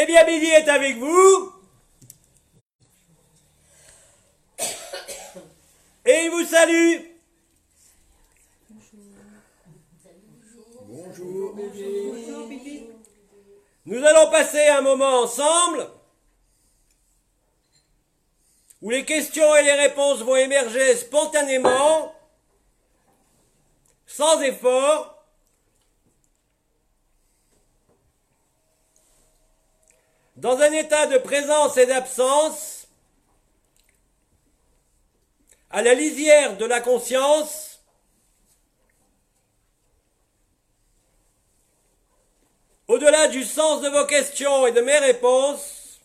Eh bien, Midi est avec vous. Et il vous salue. Bonjour, bébé. Nous allons passer un moment ensemble où les questions et les réponses vont émerger spontanément, sans effort, dans un état de présence et d'absence, à la lisière de la conscience, au-delà du sens de vos questions et de mes réponses,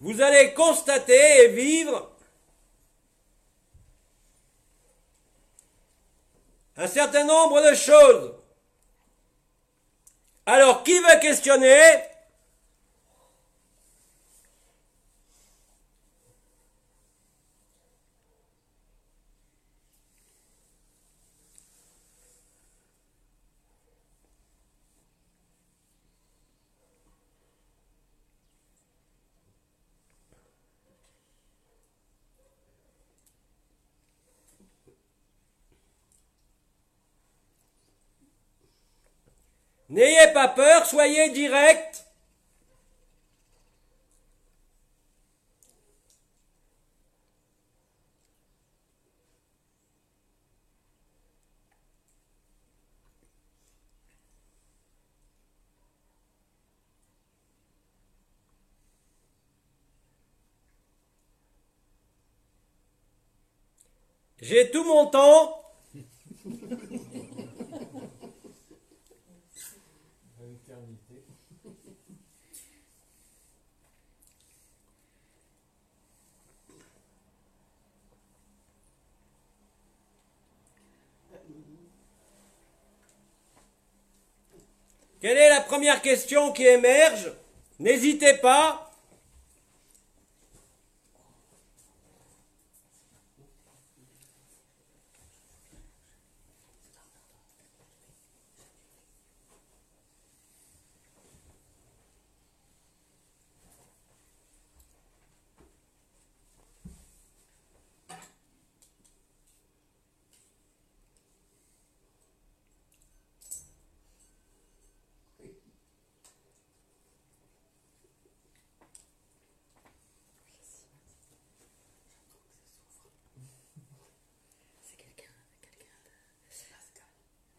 vous allez constater et vivre un certain nombre de choses. Alors, qui veut questionner? N'ayez pas peur, soyez direct. J'ai tout mon temps. Quelle est la première question qui émerge? N'hésitez pas.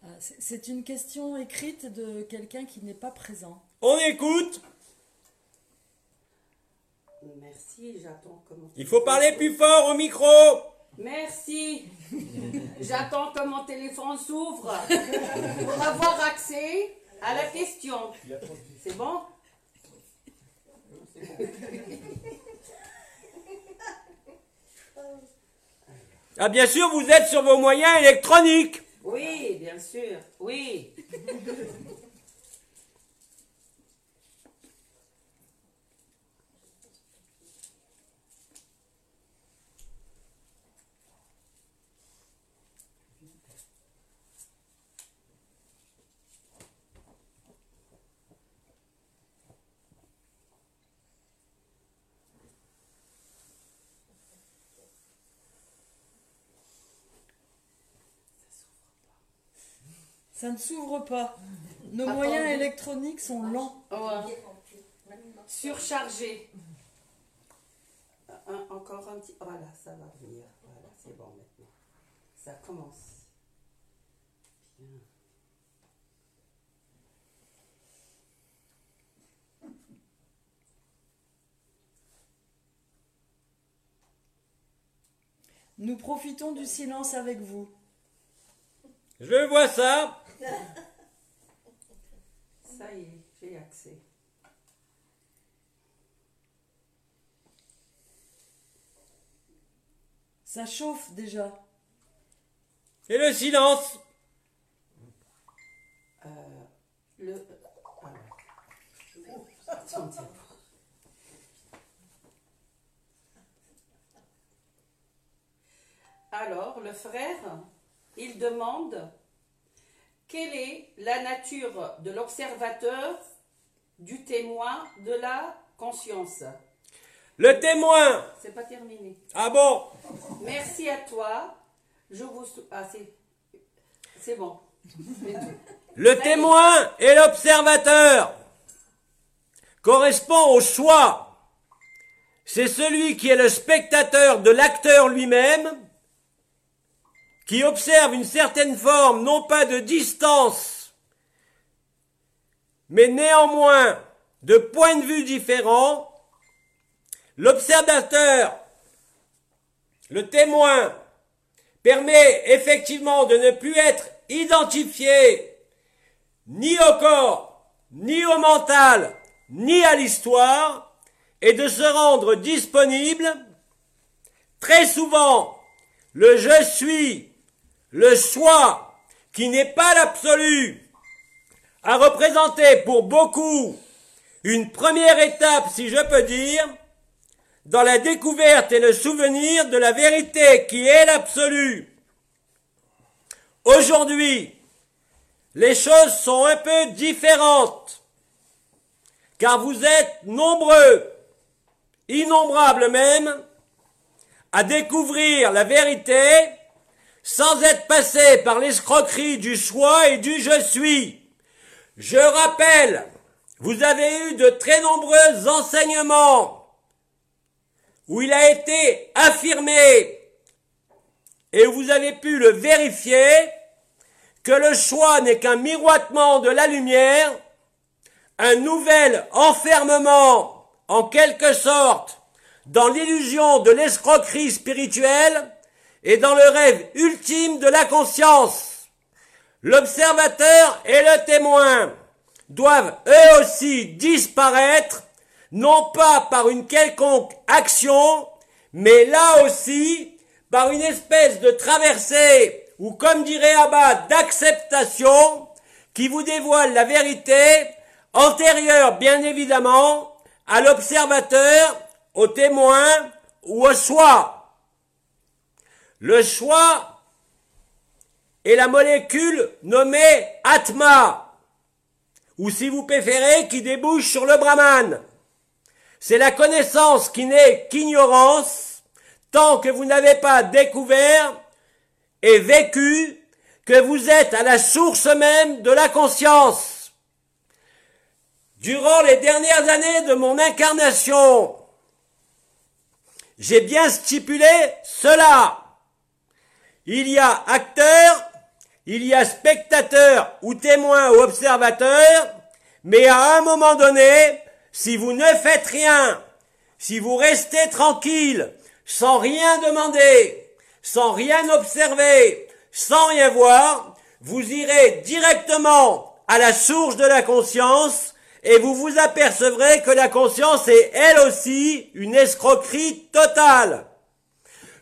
Ah, c'est- une question écrite de quelqu'un qui n'est pas présent. On écoute. Merci, j'attends comment. Il faut parler plus fort au micro. Merci. J'attends que mon téléphone s'ouvre pour avoir accès à la question. C'est bon? Ah bien sûr, vous êtes sur vos moyens électroniques. Oui, bien sûr. Oui. Ça ne s'ouvre pas. Nos moyens électroniques sont lents. Ouais. Surchargé. Un- encore un petit. Voilà, ça va venir. Voilà, c'est bon maintenant. Ça commence. Bien. Nous profitons du silence avec vous. Je vois ça. Ça y est, j'ai accès. Ça chauffe déjà. Et le silence. Euh, le. Attendez. Alors, le frère, il demande quelle est la nature de l'observateur, du témoin, de la conscience? Le témoin. C'est pas terminé. Ah bon? Merci à toi. Je vous. Ah, c'est. C'est bon. Le témoin et l'observateur correspond au soi. C'est celui qui est le spectateur de l'acteur lui-même, qui observe une certaine forme, non pas de distance, mais néanmoins de points de vue différents. L'observateur, le témoin, permet effectivement de ne plus être identifié ni au corps, ni au mental, ni à l'histoire, et de se rendre disponible, très souvent, le je suis, le soi, qui n'est pas l'absolu, a représenté pour beaucoup une première étape, si je peux dire, dans la découverte et le souvenir de la vérité qui est l'absolu. Aujourd'hui, les choses sont un peu différentes, car vous êtes nombreux, innombrables même, à découvrir la vérité sans être passé par l'escroquerie du soi et du je suis. Je rappelle, vous avez eu de très nombreux enseignements où il a été affirmé et où vous avez pu le vérifier que le choix n'est qu'un miroitement de la lumière, un nouvel enfermement, en quelque sorte, dans l'illusion de l'escroquerie spirituelle et dans le rêve ultime de la conscience. L'observateur et le témoin doivent eux aussi disparaître, non pas par une quelconque action, mais là aussi par une espèce de traversée ou comme dirait Abba, d'acceptation qui vous dévoile la vérité antérieure bien évidemment à l'observateur, au témoin ou au soi. Le soi est la molécule nommée Atma, ou si vous préférez, qui débouche sur le Brahman. C'est la connaissance qui n'est qu'ignorance tant que vous n'avez pas découvert et vécu que vous êtes à la source même de la conscience. Durant les dernières années de mon incarnation, j'ai bien stipulé cela. Il y a acteur, il y a spectateur ou témoin ou observateur, mais à un moment donné, si vous ne faites rien, si vous restez tranquille, sans rien demander, sans rien observer, sans rien voir, vous irez directement à la source de la conscience et vous vous apercevrez que la conscience est elle aussi une escroquerie totale.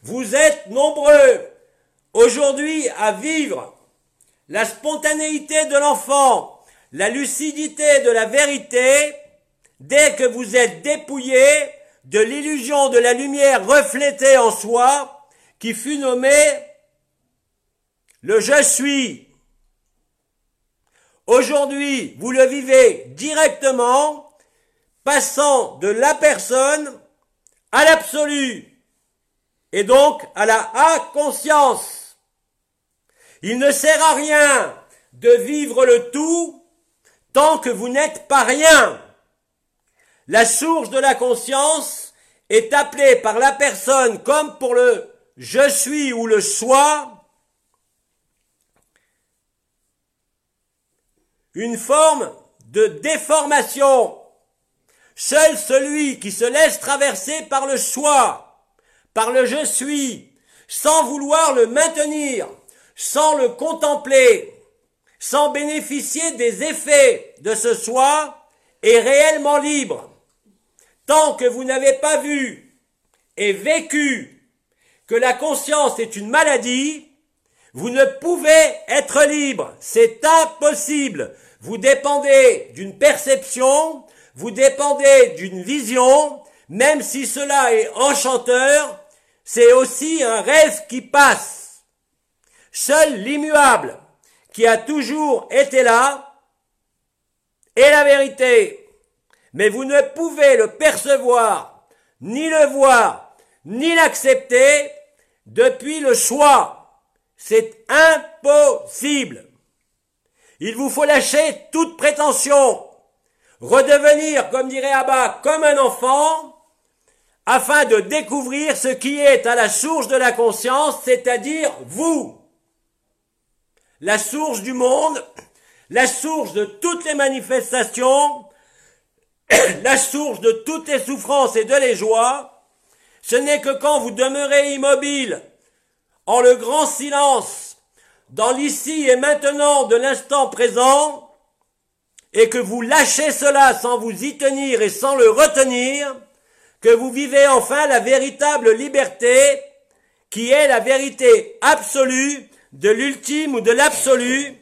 Vous êtes nombreux aujourd'hui à vivre la spontanéité de l'enfant, la lucidité de la vérité, dès que vous êtes dépouillé de l'illusion de la lumière reflétée en soi, qui fut nommé le je suis. Aujourd'hui, vous le vivez directement, passant de la personne à l'absolu, et donc à la inconscience. Il ne sert à rien de vivre le tout tant que vous n'êtes pas rien. La source de la conscience est appelée par la personne comme pour le je suis ou le soi une forme de déformation. Seul celui qui se laisse traverser par le soi, par le je suis, sans vouloir le maintenir, sans le contempler, sans bénéficier des effets de ce soi, est réellement libre. Tant que vous n'avez pas vu et vécu que la conscience est une maladie, vous ne pouvez être libre. C'est impossible. Vous dépendez d'une perception, vous dépendez d'une vision, même si cela est enchanteur, c'est aussi un rêve qui passe. Seul l'immuable, qui a toujours été là est la vérité. Mais vous ne pouvez le percevoir, ni le voir, ni l'accepter depuis le choix. C'est impossible. Il vous faut lâcher toute prétention, redevenir, comme dirait Abba, comme un enfant, afin de découvrir ce qui est à la source de la conscience, c'est-à-dire vous. La source du monde, la source de toutes les manifestations, la source de toutes les souffrances et de les joies, ce n'est que quand vous demeurez immobile, en le grand silence, dans l'ici et maintenant de l'instant présent, et que vous lâchez cela sans vous y tenir et sans le retenir, que vous vivez enfin la véritable liberté, qui est la vérité absolue de l'ultime ou de l'absolu,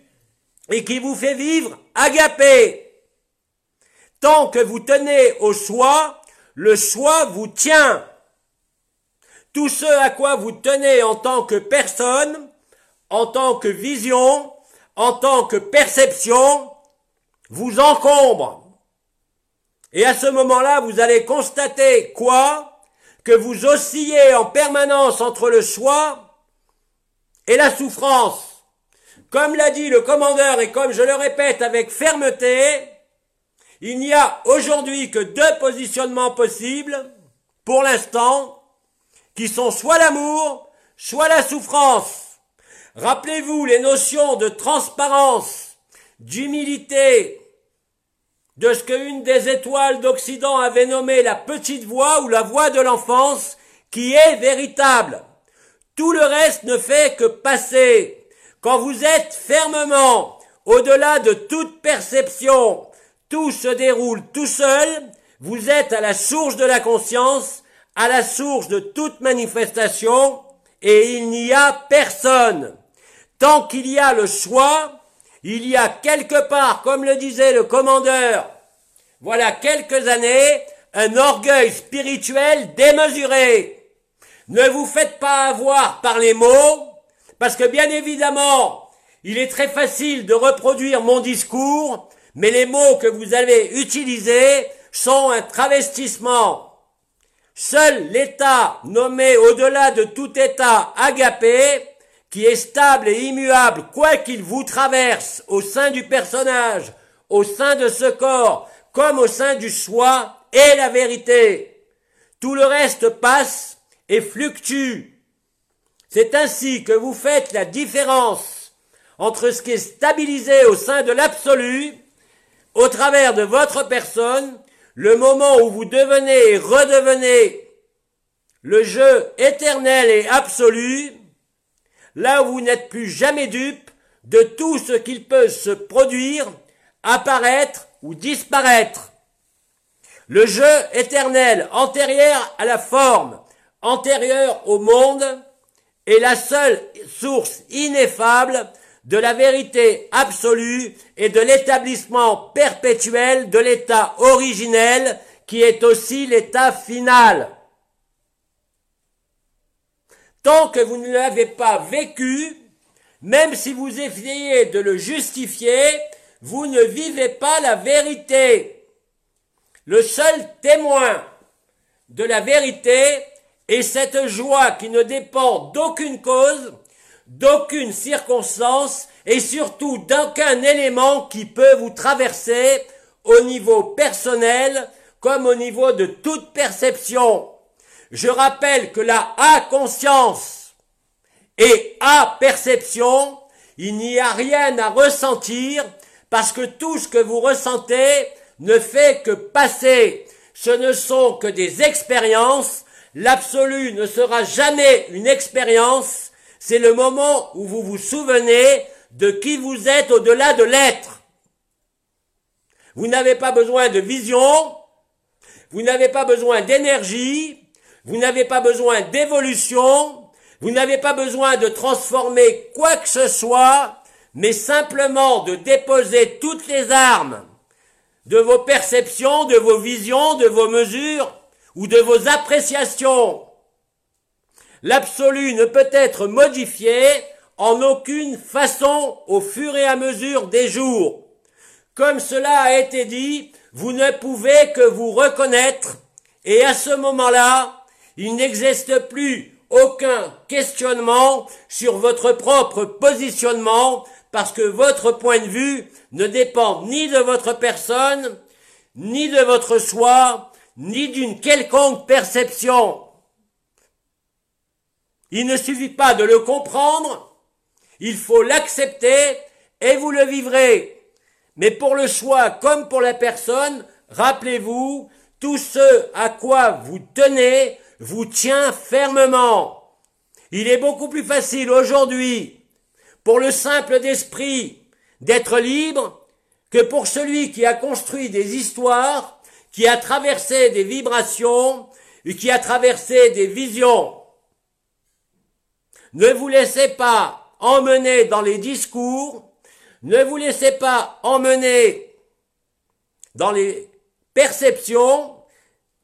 et qui vous fait vivre agapé. Tant que vous tenez au choix, le choix vous tient. Tout ce à quoi vous tenez en tant que personne, en tant que vision, en tant que perception, vous encombre. Et à ce moment-là, vous allez constater quoi? Que vous oscillez en permanence entre le choix et la souffrance. Comme l'a dit le commandeur et comme je le répète avec fermeté, il n'y a aujourd'hui que deux positionnements possibles, pour l'instant, qui sont soit l'amour, soit la souffrance. Rappelez-vous les notions de transparence, d'humilité, de ce qu'une des étoiles d'Occident avait nommé la petite voix ou la voix de l'enfance, qui est véritable. Tout le reste ne fait que passer. Quand vous êtes fermement au-delà de toute perception, tout se déroule tout seul, vous êtes à la source de la conscience, à la source de toute manifestation, et il n'y a personne. Tant qu'il y a le choix, il y a quelque part, comme le disait le commandeur, voilà quelques années, un orgueil spirituel démesuré. Ne vous faites pas avoir par les mots, parce que bien évidemment, il est très facile de reproduire mon discours, mais les mots que vous avez utilisés sont un travestissement. Seul l'état nommé au-delà de tout état agapé, qui est stable et immuable quoi qu'il vous traverse au sein du personnage, au sein de ce corps, comme au sein du soi, est la vérité. Tout le reste passe et fluctue. C'est ainsi que vous faites la différence entre ce qui est stabilisé au sein de l'absolu au travers de votre personne, le moment où vous devenez et redevenez le jeu éternel et absolu, là où vous n'êtes plus jamais dupe de tout ce qu'il peut se produire, apparaître ou disparaître. Le jeu éternel, antérieur à la forme, antérieur au monde, est la seule source ineffable de la vérité absolue et de l'établissement perpétuel de l'état originel qui est aussi l'état final. Tant que vous ne l'avez pas vécu, même si vous essayez de le justifier, vous ne vivez pas la vérité. Le seul témoin de la vérité est cette joie qui ne dépend d'aucune cause, d'aucune circonstance et surtout d'aucun élément qui peut vous traverser au niveau personnel comme au niveau de toute perception. Je rappelle que la A conscience et A perception, il n'y a rien à ressentir parce que tout ce que vous ressentez ne fait que passer. Ce ne sont que des expériences. L'absolu ne sera jamais une expérience. C'est le moment où vous vous souvenez de qui vous êtes au-delà de l'être. Vous n'avez pas besoin de vision, vous n'avez pas besoin d'énergie, vous n'avez pas besoin d'évolution, vous n'avez pas besoin de transformer quoi que ce soit, mais simplement de déposer toutes les armes de vos perceptions, de vos visions, de vos mesures ou de vos appréciations L'absolu ne peut être modifié en aucune façon au fur et à mesure des jours. Comme cela a été dit, vous ne pouvez que vous reconnaître et à ce moment-là, il n'existe plus aucun questionnement sur votre propre positionnement parce que votre point de vue ne dépend ni de votre personne, ni de votre soi, ni d'une quelconque perception. Il ne suffit pas de le comprendre, il faut l'accepter et vous le vivrez. Mais pour le choix comme pour la personne, rappelez-vous, tout ce à quoi vous tenez vous tient fermement. Il est beaucoup plus facile aujourd'hui pour le simple d'esprit d'être libre que pour celui qui a construit des histoires, qui a traversé des vibrations, et qui a traversé des visions. Ne vous laissez pas emmener dans les discours, ne vous laissez pas emmener dans les perceptions,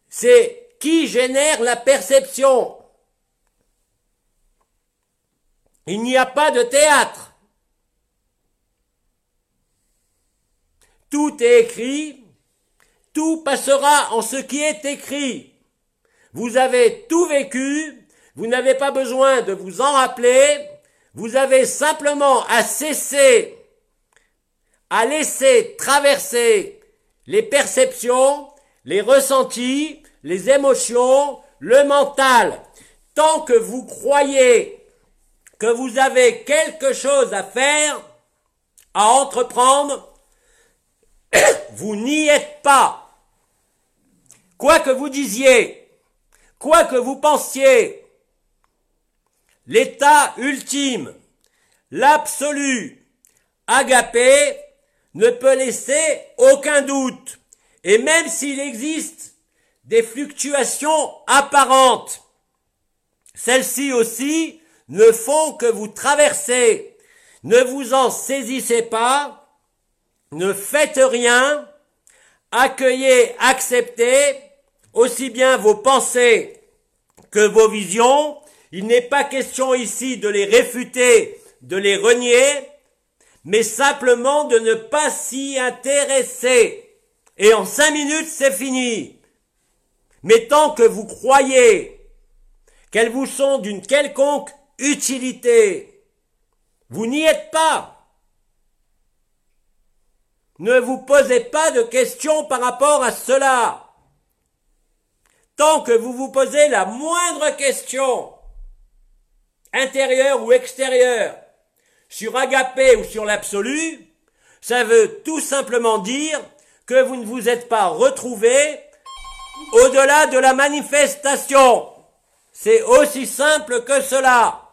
c'est qui génère la perception. Il n'y a pas de théâtre. Tout est écrit, tout passera en ce qui est écrit. Vous avez tout vécu, vous n'avez pas besoin de vous en rappeler, vous avez simplement à cesser, à laisser traverser les perceptions, les ressentis, les émotions, le mental. Tant que vous croyez que vous avez quelque chose à faire, à entreprendre, vous n'y êtes pas. Quoi que vous disiez, quoi que vous pensiez, l'état ultime, l'absolu, agapé, ne peut laisser aucun doute. Et même s'il existe des fluctuations apparentes, celles-ci aussi ne font que vous traverser. Ne vous en saisissez pas, ne faites rien, accueillez, acceptez aussi bien vos pensées que vos visions. Il n'est pas question ici de les réfuter, de les renier, mais simplement de ne pas s'y intéresser. Et en cinq minutes, c'est fini. Mais tant que vous croyez qu'elles vous sont d'une quelconque utilité, vous n'y êtes pas. Ne vous posez pas de questions par rapport à cela. Tant que vous vous posez la moindre question, intérieure ou extérieure, sur Agapé ou sur l'absolu, ça veut tout simplement dire que vous ne vous êtes pas retrouvé au-delà de la manifestation. C'est aussi simple que cela.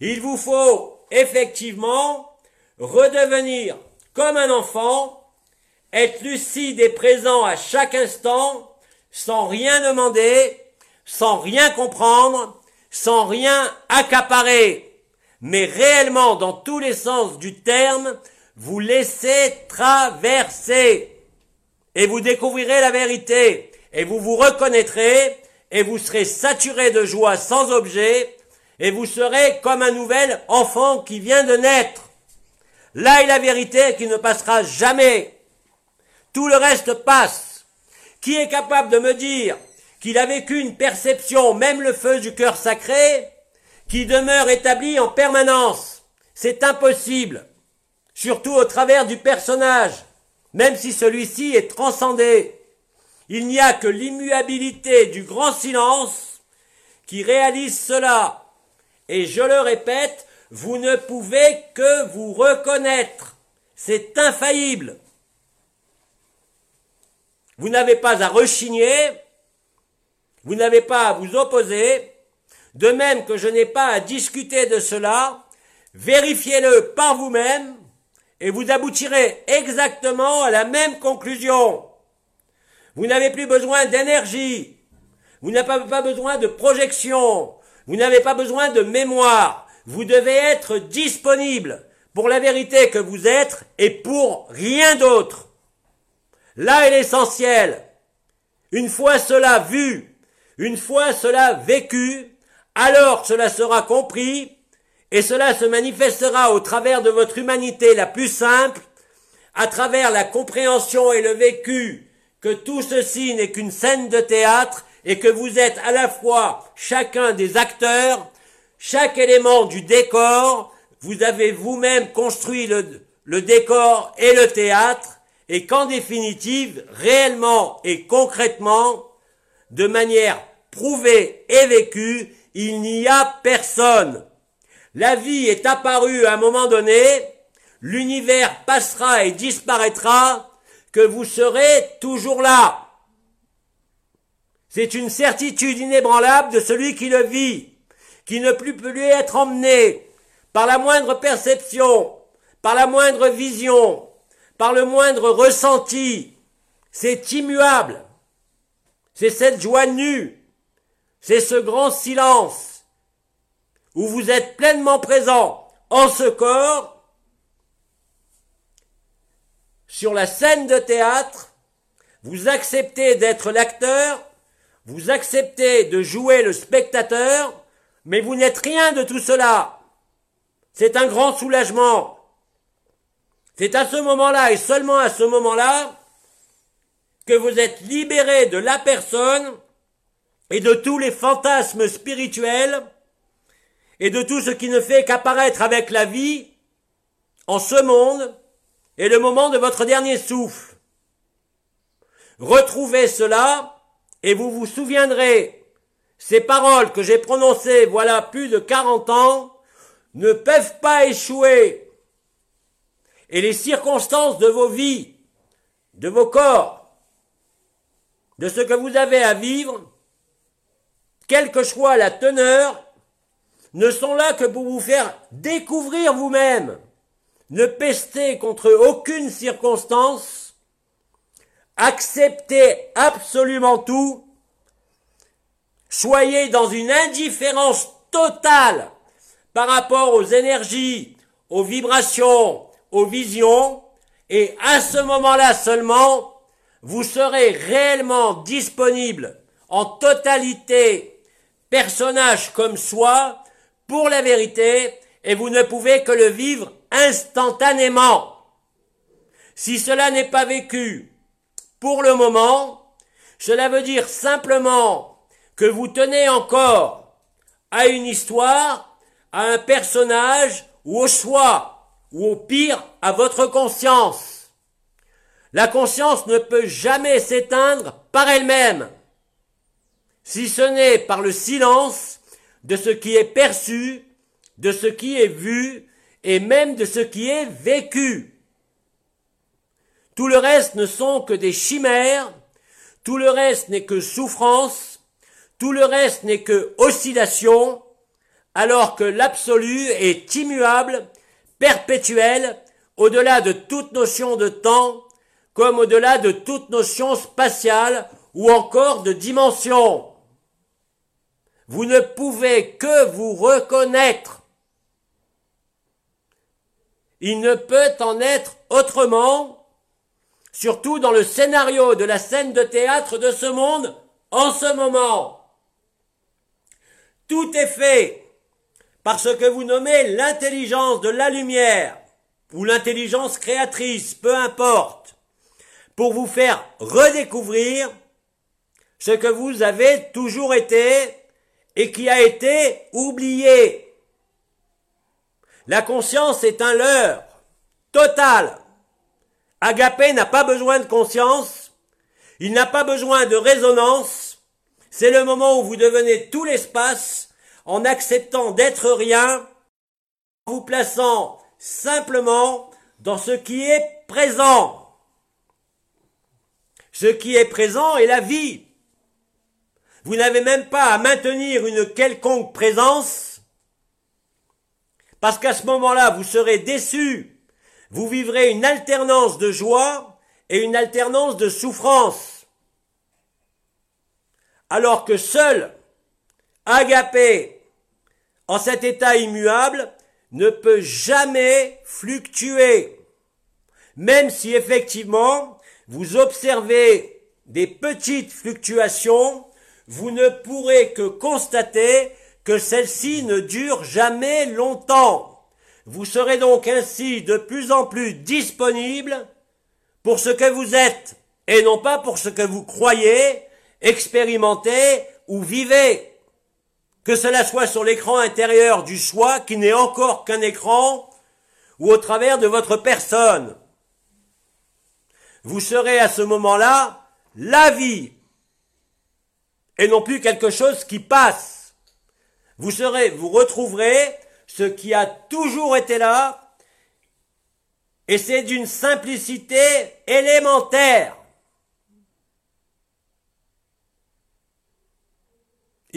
Il vous faut effectivement redevenir comme un enfant être lucide et présent à chaque instant, sans rien demander, sans rien comprendre, sans rien accaparer, mais réellement dans tous les sens du terme, vous laissez traverser. Et vous découvrirez la vérité. Et vous vous reconnaîtrez. Et vous serez saturé de joie sans objet. Et vous serez comme un nouvel enfant qui vient de naître. Là est la vérité qui ne passera jamais. Tout le reste passe. Qui est capable de me dire qu'il a vécu une perception, même le feu du cœur sacré, qui demeure établi en permanence? C'est impossible. Surtout au travers du personnage, même si celui-ci est transcendé. Il n'y a que l'immuabilité du grand silence qui réalise cela. Et je le répète, vous ne pouvez que vous reconnaître. C'est infaillible. Vous n'avez pas à rechigner, vous n'avez pas à vous opposer, de même que je n'ai pas à discuter de cela, vérifiez-le par vous-même et vous aboutirez exactement à la même conclusion. Vous n'avez plus besoin d'énergie, vous n'avez pas besoin de projection, vous n'avez pas besoin de mémoire, vous devez être disponible pour la vérité que vous êtes et pour rien d'autre. Là est l'essentiel. Une fois cela vu, une fois cela vécu, alors cela sera compris Et cela se manifestera au travers de votre humanité la plus simple, à travers la compréhension et le vécu que tout ceci n'est qu'une scène de théâtre et que vous êtes à la fois chacun des acteurs, chaque élément du décor, vous avez vous-même construit le, le décor et le théâtre, et qu'en définitive, réellement et concrètement, de manière prouvée et vécue, il n'y a personne. La vie est apparue à un moment donné, l'univers passera et disparaîtra, que vous serez toujours là. C'est une certitude inébranlable de celui qui le vit, qui ne peut plus être emmené par la moindre perception, par la moindre vision, par le moindre ressenti. C'est immuable. C'est cette joie nue. C'est ce grand silence où vous êtes pleinement présent en ce corps sur la scène de théâtre, vous acceptez d'être l'acteur, vous acceptez de jouer le spectateur, mais vous n'êtes rien de tout cela. C'est un grand soulagement. C'est à ce moment-là et seulement à ce moment-là que vous êtes libéré de la personne et de tous les fantasmes spirituels et de tout ce qui ne fait qu'apparaître avec la vie en ce monde et le moment de votre dernier souffle. Retrouvez cela et vous vous souviendrez, ces paroles que j'ai prononcées voilà plus de 40 ans ne peuvent pas échouer. Et les circonstances de vos vies, de vos corps, de ce que vous avez à vivre, quelle que soit la teneur, ne sont là que pour vous faire découvrir vous-même. Ne pestez contre aucune circonstance, acceptez absolument tout, soyez dans une indifférence totale par rapport aux énergies, aux vibrations, aux visions, et à ce moment-là seulement, vous serez réellement disponible en totalité, personnage comme soi, pour la vérité, et vous ne pouvez que le vivre instantanément. Si cela n'est pas vécu pour le moment, cela veut dire simplement que vous tenez encore à une histoire, à un personnage ou au choix, ou au pire à votre conscience. La conscience ne peut jamais s'éteindre par elle-même, si ce n'est par le silence de ce qui est perçu, de ce qui est vu, et même de ce qui est vécu. Tout le reste ne sont que des chimères, tout le reste n'est que souffrance, tout le reste n'est que oscillation, alors que l'absolu est immuable, perpétuel, au-delà de toute notion de temps, comme au-delà de toute notion spatiale ou encore de dimension. Vous ne pouvez que vous reconnaître il ne peut en être autrement, surtout dans le scénario de la scène de théâtre de ce monde en ce moment. Tout est fait par ce que vous nommez l'intelligence de la lumière ou l'intelligence créatrice, peu importe, pour vous faire redécouvrir ce que vous avez toujours été et qui a été oublié. La conscience est un leurre total. Agapé n'a pas besoin de conscience, il n'a pas besoin de résonance, c'est le moment où vous devenez tout l'espace en acceptant d'être rien, en vous plaçant simplement dans ce qui est présent. Ce qui est présent est la vie. Vous n'avez même pas à maintenir une quelconque présence parce qu'à ce moment-là, vous serez déçu. Vous vivrez une alternance de joie et une alternance de souffrance. Alors que seul Agapé, en cet état immuable, ne peut jamais fluctuer. Même si effectivement vous observez des petites fluctuations, vous ne pourrez que constater que celle-ci ne dure jamais longtemps. Vous serez donc ainsi de plus en plus disponible pour ce que vous êtes et non pas pour ce que vous croyez, expérimentez ou vivez. Que cela soit sur l'écran intérieur du soi qui n'est encore qu'un écran ou au travers de votre personne. Vous serez à ce moment-là la vie et non plus quelque chose qui passe. Vous serez, vous retrouverez ce qui a toujours été là et c'est d'une simplicité élémentaire.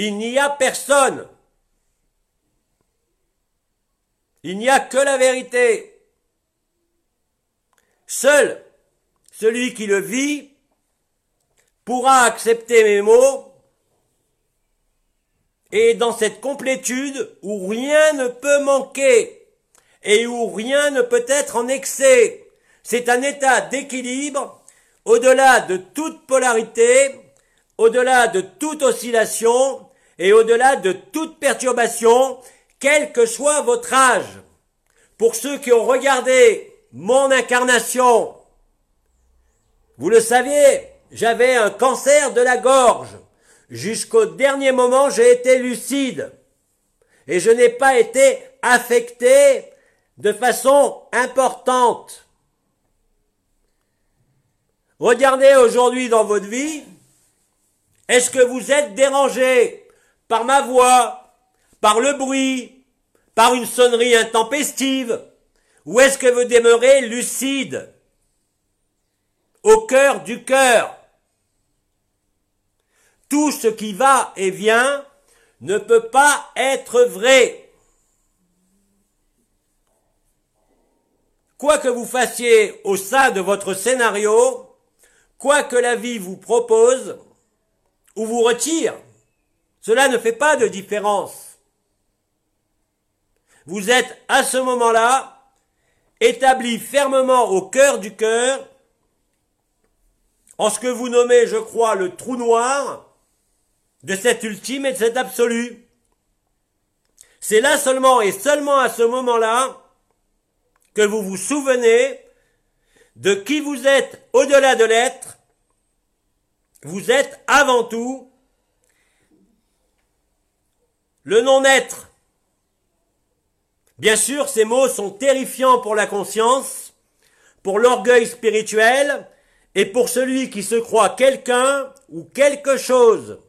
Il n'y a personne. Il n'y a que la vérité. Seul celui qui le vit pourra accepter mes mots et dans cette complétude où rien ne peut manquer et où rien ne peut être en excès. C'est un état d'équilibre au-delà de toute polarité, au-delà de toute oscillation et au-delà de toute perturbation, quel que soit votre âge. Pour ceux qui ont regardé mon incarnation, vous le saviez, j'avais un cancer de la gorge. Jusqu'au dernier moment, j'ai été lucide. Et je n'ai pas été affecté de façon importante. Regardez aujourd'hui dans votre vie, est-ce que vous êtes dérangé? Par ma voix, par le bruit, par une sonnerie intempestive, ou est-ce que vous demeurez lucide, au cœur du cœur. Tout ce qui va et vient ne peut pas être vrai. Quoi que vous fassiez au sein de votre scénario, quoi que la vie vous propose ou vous retire, cela ne fait pas de différence. Vous êtes à ce moment-là établi fermement au cœur du cœur en ce que vous nommez, je crois, le trou noir de cet ultime et de cet absolu. C'est là seulement et seulement à ce moment-là que vous vous souvenez de qui vous êtes au-delà de l'être. Vous êtes avant tout le non-être. Bien sûr, ces mots sont terrifiants pour la conscience, pour l'orgueil spirituel et pour celui qui se croit quelqu'un ou quelque chose.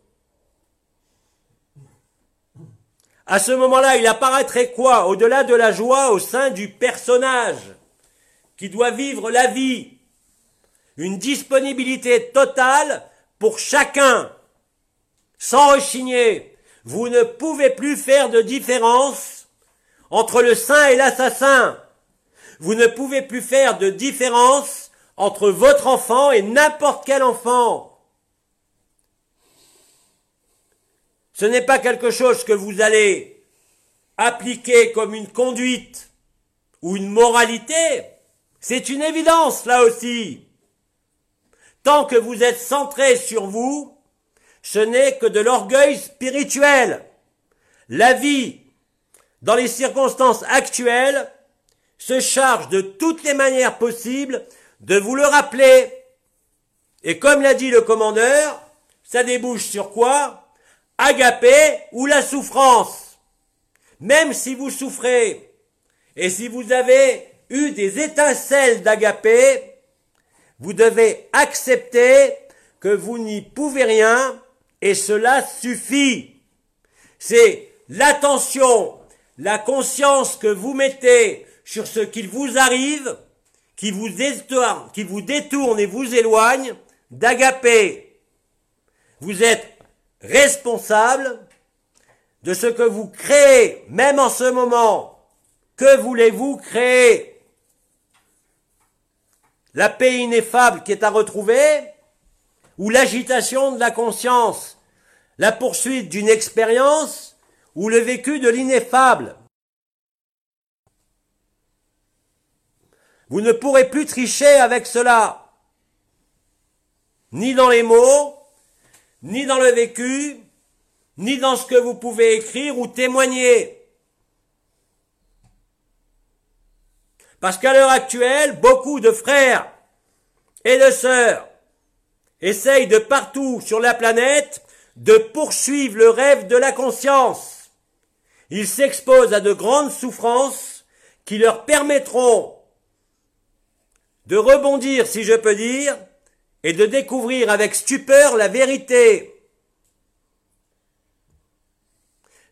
À ce moment-là, il apparaîtrait quoi Au-delà de la joie au sein du personnage qui doit vivre la vie? Une disponibilité totale pour chacun, sans rechigner. Vous ne pouvez plus faire de différence entre le saint et l'assassin. Vous ne pouvez plus faire de différence entre votre enfant et n'importe quel enfant. Ce n'est pas quelque chose que vous allez appliquer comme une conduite ou une moralité. C'est une évidence, là aussi. Tant que vous êtes centré sur vous, ce n'est que de l'orgueil spirituel. La vie, dans les circonstances actuelles, se charge de toutes les manières possibles de vous le rappeler. Et comme l'a dit le commandeur, ça débouche sur quoi? Agapé ou la souffrance. Même si vous souffrez et si vous avez eu des étincelles d'agapé, vous devez accepter que vous n'y pouvez rien et cela suffit. C'est l'attention, la conscience que vous mettez sur ce qu'il vous arrive, qui vous, détourne, qui vous détourne et vous éloigne d'agapé. Vous êtes responsable de ce que vous créez, même en ce moment. Que voulez-vous créer? La paix ineffable qui est à retrouver ou l'agitation de la conscience, la poursuite d'une expérience ou le vécu de l'ineffable Vous ne pourrez plus tricher avec cela, ni dans les mots, ni dans le vécu, ni dans ce que vous pouvez écrire ou témoigner. Parce qu'à l'heure actuelle, beaucoup de frères et de sœurs essayent de partout sur la planète de poursuivre le rêve de la conscience. Ils s'exposent à de grandes souffrances qui leur permettront de rebondir, si je peux dire, et de découvrir avec stupeur la vérité.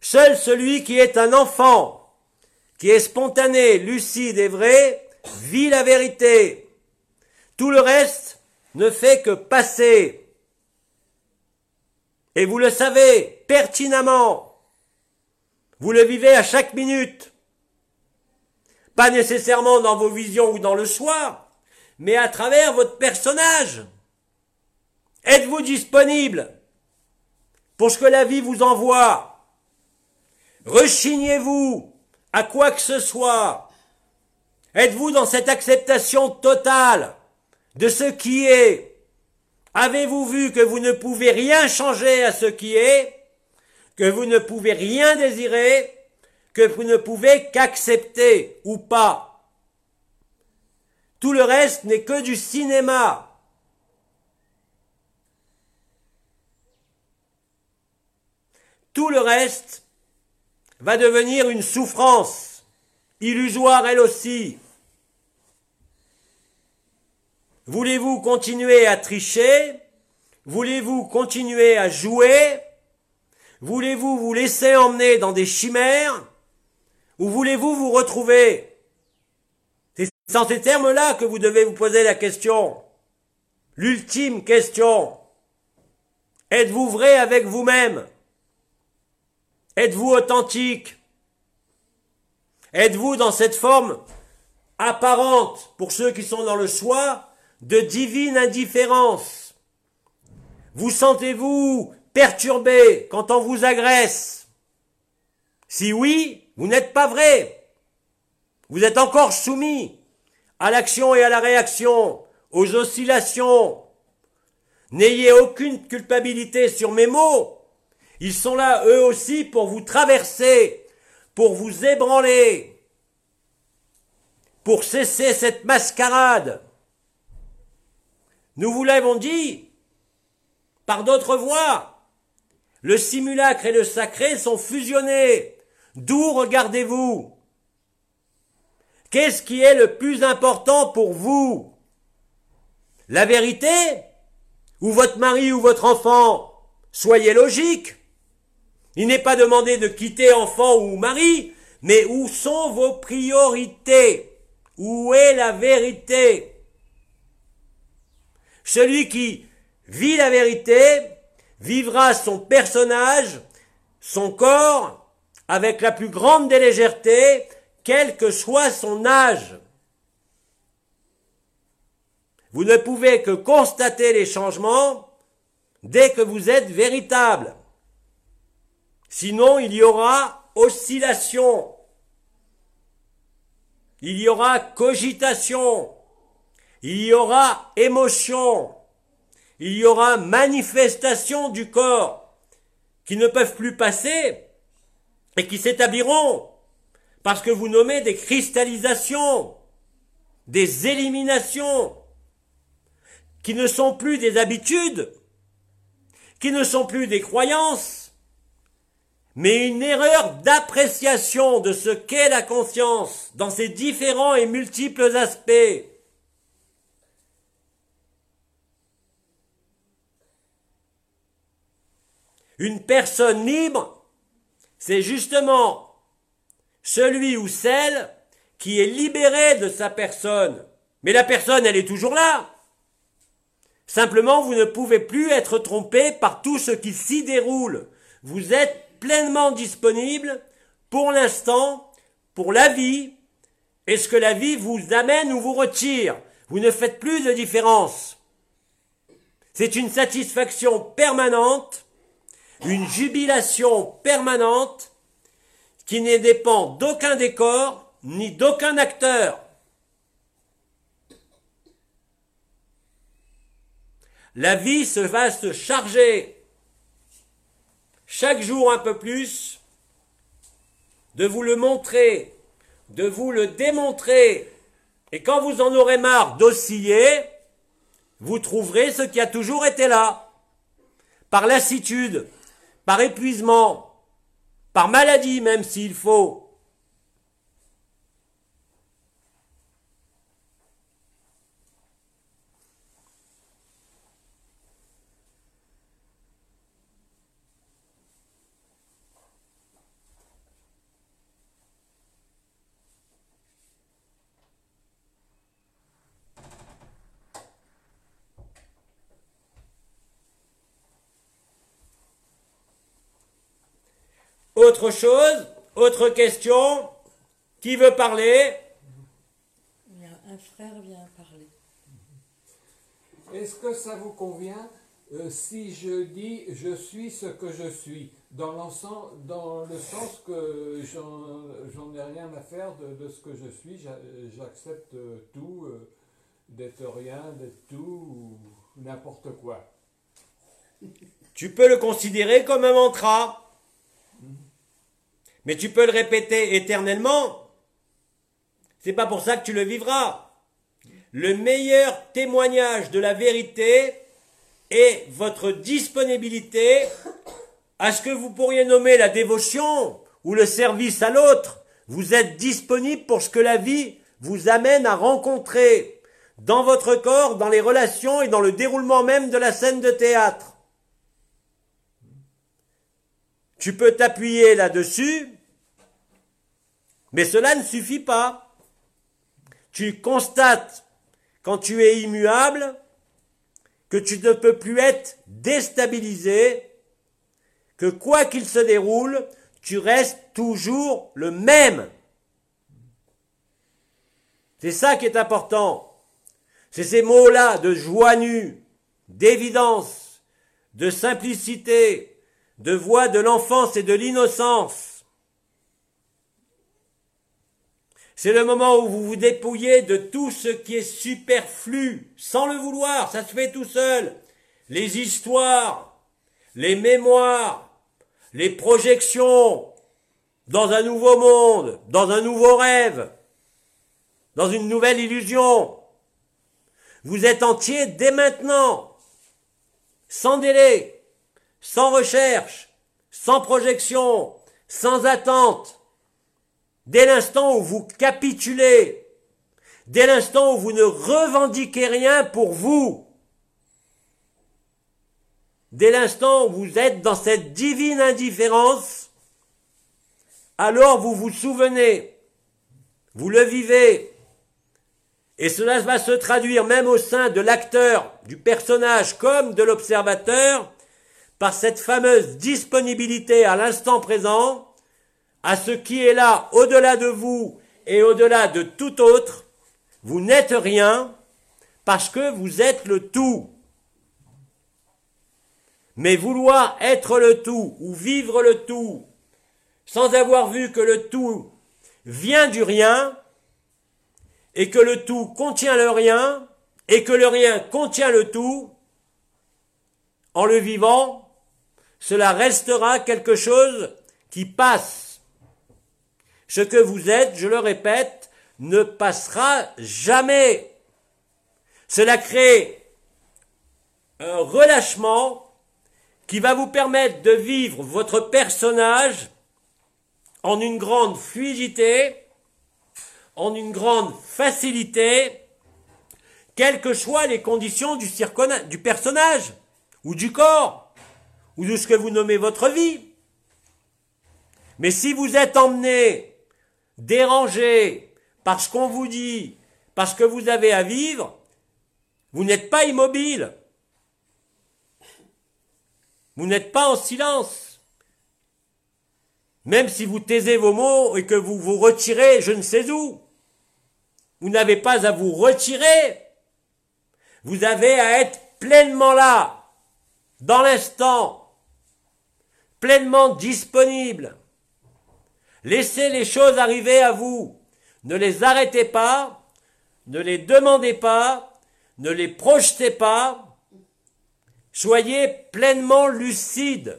Seul celui qui est un enfant, qui est spontané, lucide et vrai, vit la vérité. Tout le reste ne fait que passer. Et vous le savez pertinemment. Vous le vivez à chaque minute. Pas nécessairement dans vos visions ou dans le soir, mais à travers votre personnage. Êtes-vous disponible pour ce que la vie vous envoie? Rechignez-vous à quoi que ce soit Êtes-vous dans cette acceptation totale? De ce qui est Avez-vous vu que vous ne pouvez rien changer à ce qui est Que vous ne pouvez rien désirer Que vous ne pouvez qu'accepter ou pas? Tout le reste n'est que du cinéma. Tout le reste va devenir une souffrance, illusoire elle aussi. Voulez-vous continuer à tricher? Voulez-vous continuer à jouer? Voulez-vous vous laisser emmener dans des chimères? Ou voulez-vous vous retrouver? C'est dans ces termes-là que vous devez vous poser la question. L'ultime question. Êtes-vous vrai avec vous-même? Êtes-vous authentique? Êtes-vous dans cette forme apparente, pour ceux qui sont dans le soi, de divine indifférence Vous sentez-vous perturbé quand on vous agresse? Si oui, vous n'êtes pas vrai. Vous êtes encore soumis à l'action et à la réaction, aux oscillations. N'ayez aucune culpabilité sur mes mots. Ils sont là, eux aussi, pour vous traverser, pour vous ébranler, pour cesser cette mascarade. Nous vous l'avons dit, par d'autres voies, le simulacre et le sacré sont fusionnés. D'où regardez-vous? Qu'est-ce qui est le plus important pour vous? La vérité? Ou votre mari ou votre enfant? Soyez logique. Il n'est pas demandé de quitter enfant ou mari, mais où sont vos priorités? Où est la vérité? Celui qui vit la vérité vivra son personnage, son corps, avec la plus grande des légèretés, quel que soit son âge. Vous ne pouvez que constater les changements dès que vous êtes véritable. Sinon, il y aura oscillation. Il y aura cogitation. Il y aura émotion. Il y aura manifestation du corps qui ne peuvent plus passer et qui s'établiront parce que vous nommez des cristallisations, des éliminations, qui ne sont plus des habitudes, qui ne sont plus des croyances, mais une erreur d'appréciation de ce qu'est la conscience dans ses différents et multiples aspects. Une personne libre, c'est justement celui ou celle qui est libéré de sa personne. Mais la personne, elle est toujours là. Simplement, vous ne pouvez plus être trompé par tout ce qui s'y déroule. Vous êtes pleinement disponible pour l'instant, pour la vie, et ce que la vie vous amène ou vous retire. Vous ne faites plus de différence. C'est une satisfaction permanente, une jubilation permanente qui ne dépend d'aucun décor ni d'aucun acteur. La vie se va se charger chaque jour un peu plus, de vous le montrer, de vous le démontrer. Et quand vous en aurez marre d'osciller, vous trouverez ce qui a toujours été là. Par lassitude, par épuisement, par maladie même s'il faut. Autre chose, autre question, qui veut parler? Un frère vient parler. Est-ce que ça vous convient? Euh, si je dis je suis ce que je suis dans, l'ensemble- dans le sens que j'en j'en ai rien à faire de, de ce que je suis, j'a- j'accepte euh, tout, euh, d'être rien, d'être tout, ou n'importe quoi. Tu peux le considérer comme un mantra. Mais tu peux le répéter éternellement. C'est pas pour ça que tu le vivras. Le meilleur témoignage de la vérité est votre disponibilité à ce que vous pourriez nommer la dévotion ou le service à l'autre. Vous êtes disponible pour ce que la vie vous amène à rencontrer dans votre corps, dans les relations et dans le déroulement même de la scène de théâtre. Tu peux t'appuyer là-dessus, mais cela ne suffit pas. Tu constates, quand tu es immuable, que tu ne peux plus être déstabilisé, que quoi qu'il se déroule, tu restes toujours le même. C'est ça qui est important. C'est ces mots-là de joie nue, d'évidence, de simplicité, de voix de l'enfance et de l'innocence. C'est le moment où vous vous dépouillez de tout ce qui est superflu, sans le vouloir, ça se fait tout seul. Les histoires, les mémoires, les projections dans un nouveau monde, dans un nouveau rêve, dans une nouvelle illusion. Vous êtes entier dès maintenant, sans délai, sans recherche, sans projection, sans attente. Dès l'instant où vous capitulez, dès l'instant où vous ne revendiquez rien pour vous, dès l'instant où vous êtes dans cette divine indifférence, alors vous vous souvenez, vous le vivez, et cela va se traduire même au sein de l'acteur, du personnage comme de l'observateur, par cette fameuse disponibilité à l'instant présent, à ce qui est là au-delà de vous et au-delà de tout autre, vous n'êtes rien parce que vous êtes le tout. Mais vouloir être le tout ou vivre le tout sans avoir vu que le tout vient du rien et que le tout contient le rien et que le rien contient le tout, en le vivant, cela restera quelque chose qui passe. Ce que vous êtes, je le répète, ne passera jamais. Cela crée un relâchement qui va vous permettre de vivre votre personnage en une grande fluidité, en une grande facilité, quelles que soient les conditions du, du personnage, ou du corps, ou de ce que vous nommez votre vie. Mais si vous êtes emmené, dérangé par ce qu'on vous dit, parce que vous avez à vivre, vous n'êtes pas immobile. Vous n'êtes pas en silence. Même si vous taisez vos mots et que vous vous retirez je ne sais où. Vous n'avez pas à vous retirer. Vous avez à être pleinement là, dans l'instant, pleinement disponible. Laissez les choses arriver à vous. Ne les arrêtez pas, ne les demandez pas, ne les projetez pas. Soyez pleinement lucide.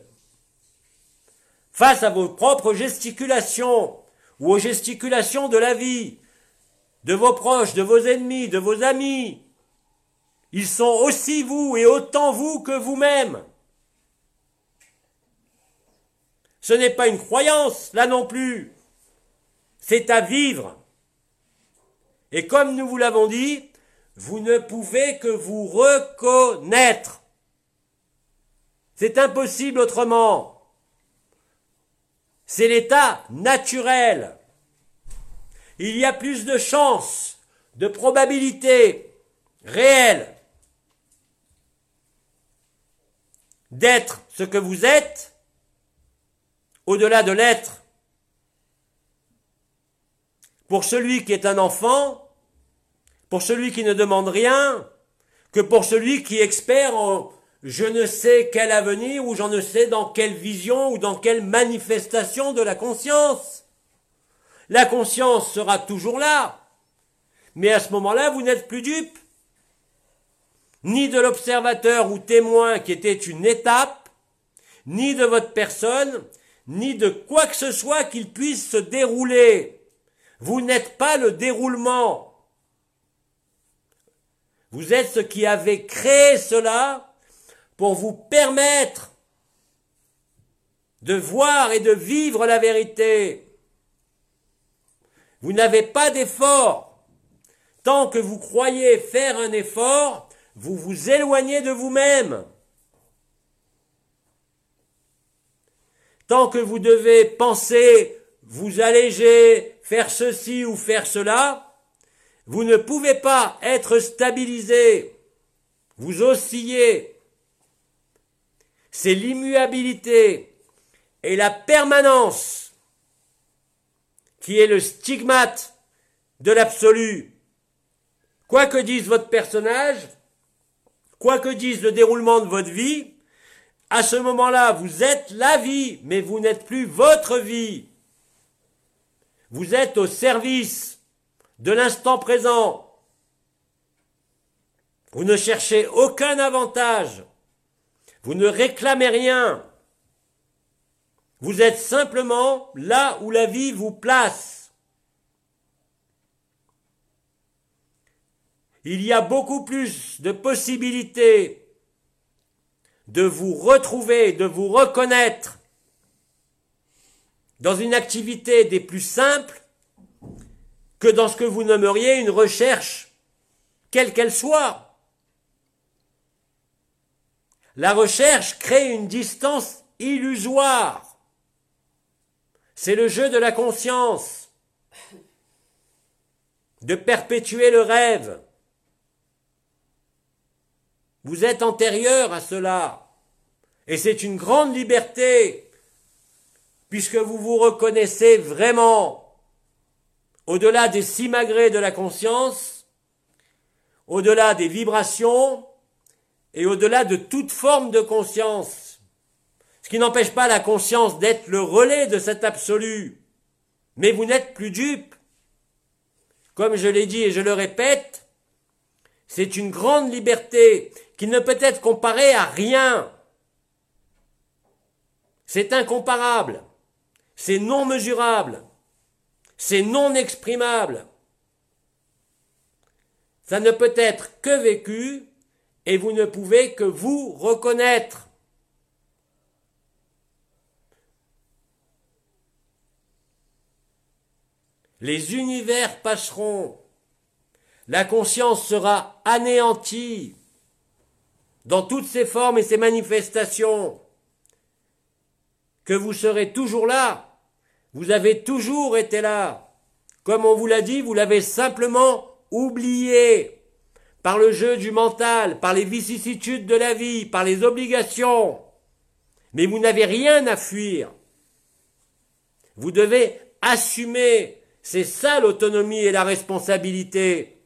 face à vos propres gesticulations ou aux gesticulations de la vie, de vos proches, de vos ennemis, de vos amis. Ils sont aussi vous et autant vous que vous-même. Ce n'est pas une croyance, là non plus. C'est à vivre. Et comme nous vous l'avons dit, vous ne pouvez que vous reconnaître. C'est impossible autrement. C'est l'état naturel. Il y a plus de chances, de probabilités réelles d'être ce que vous êtes au-delà de l'être. Pour celui qui est un enfant, pour celui qui ne demande rien, que pour celui qui espère en je ne sais quel avenir ou j'en ne sais dans quelle vision ou dans quelle manifestation de la conscience. La conscience sera toujours là. Mais à ce moment-là, vous n'êtes plus dupe. Ni de l'observateur ou témoin qui était une étape, ni de votre personne, ni de quoi que ce soit qu'il puisse se dérouler. Vous n'êtes pas le déroulement. Vous êtes ce qui avez créé cela pour vous permettre de voir et de vivre la vérité. Vous n'avez pas d'effort. Tant que vous croyez faire un effort, vous vous éloignez de vous-même. Tant que vous devez penser, vous alléger, faire ceci ou faire cela, vous ne pouvez pas être stabilisé. Vous oscillez. C'est l'immuabilité et la permanence qui est le stigmate de l'absolu. Quoi que dise votre personnage, quoi que dise le déroulement de votre vie, à ce moment-là, vous êtes la vie, mais vous n'êtes plus votre vie. Vous êtes au service de l'instant présent. Vous ne cherchez aucun avantage. Vous ne réclamez rien. Vous êtes simplement là où la vie vous place. Il y a beaucoup plus de possibilités de vous retrouver, de vous reconnaître dans une activité des plus simples que dans ce que vous nommeriez une recherche, quelle qu'elle soit. La recherche crée une distance illusoire. C'est le jeu de la conscience, de perpétuer le rêve. Vous êtes antérieur à cela. Et c'est une grande liberté, puisque vous vous reconnaissez vraiment au-delà des simagrées de la conscience, au-delà des vibrations et au-delà de toute forme de conscience. Ce qui n'empêche pas la conscience d'être le relais de cet absolu. Mais vous n'êtes plus dupe. Comme je l'ai dit et je le répète, c'est une grande liberté qui ne peut être comparée à rien. C'est incomparable. C'est non mesurable. C'est non exprimable. Ça ne peut être que vécu et vous ne pouvez que vous reconnaître. Les univers passeront. La conscience sera anéantie dans toutes ses formes et ses manifestations. Que vous serez toujours là vous avez toujours été là. Comme on vous l'a dit, vous l'avez simplement oublié par le jeu du mental, par les vicissitudes de la vie, par les obligations. Mais vous n'avez rien à fuir. Vous devez assumer. C'est ça l'autonomie et la responsabilité.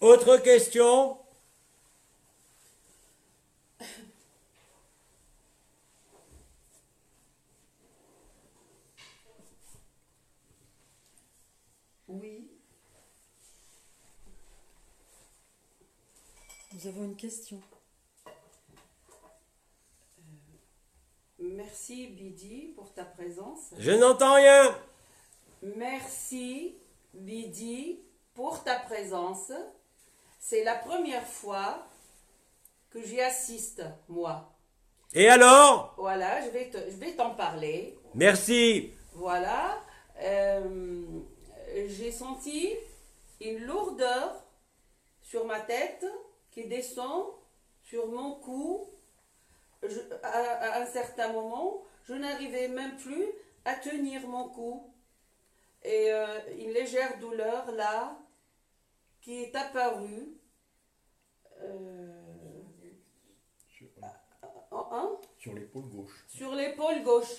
Autre question? Oui. Nous avons une question. Merci Bidi pour ta présence. Je n'entends rien. Merci Bidi pour ta présence. C'est la première fois que j'y assiste, moi. Et alors? Voilà, je vais te- je vais t'en parler. Merci. Voilà. Euh, J'ai senti une lourdeur sur ma tête qui descend sur mon cou. Je- à, à un certain moment, je n'arrivais même plus à tenir mon cou. Et euh, une légère douleur là qui est apparue. Euh, hein? Sur l'épaule gauche. sur l'épaule gauche.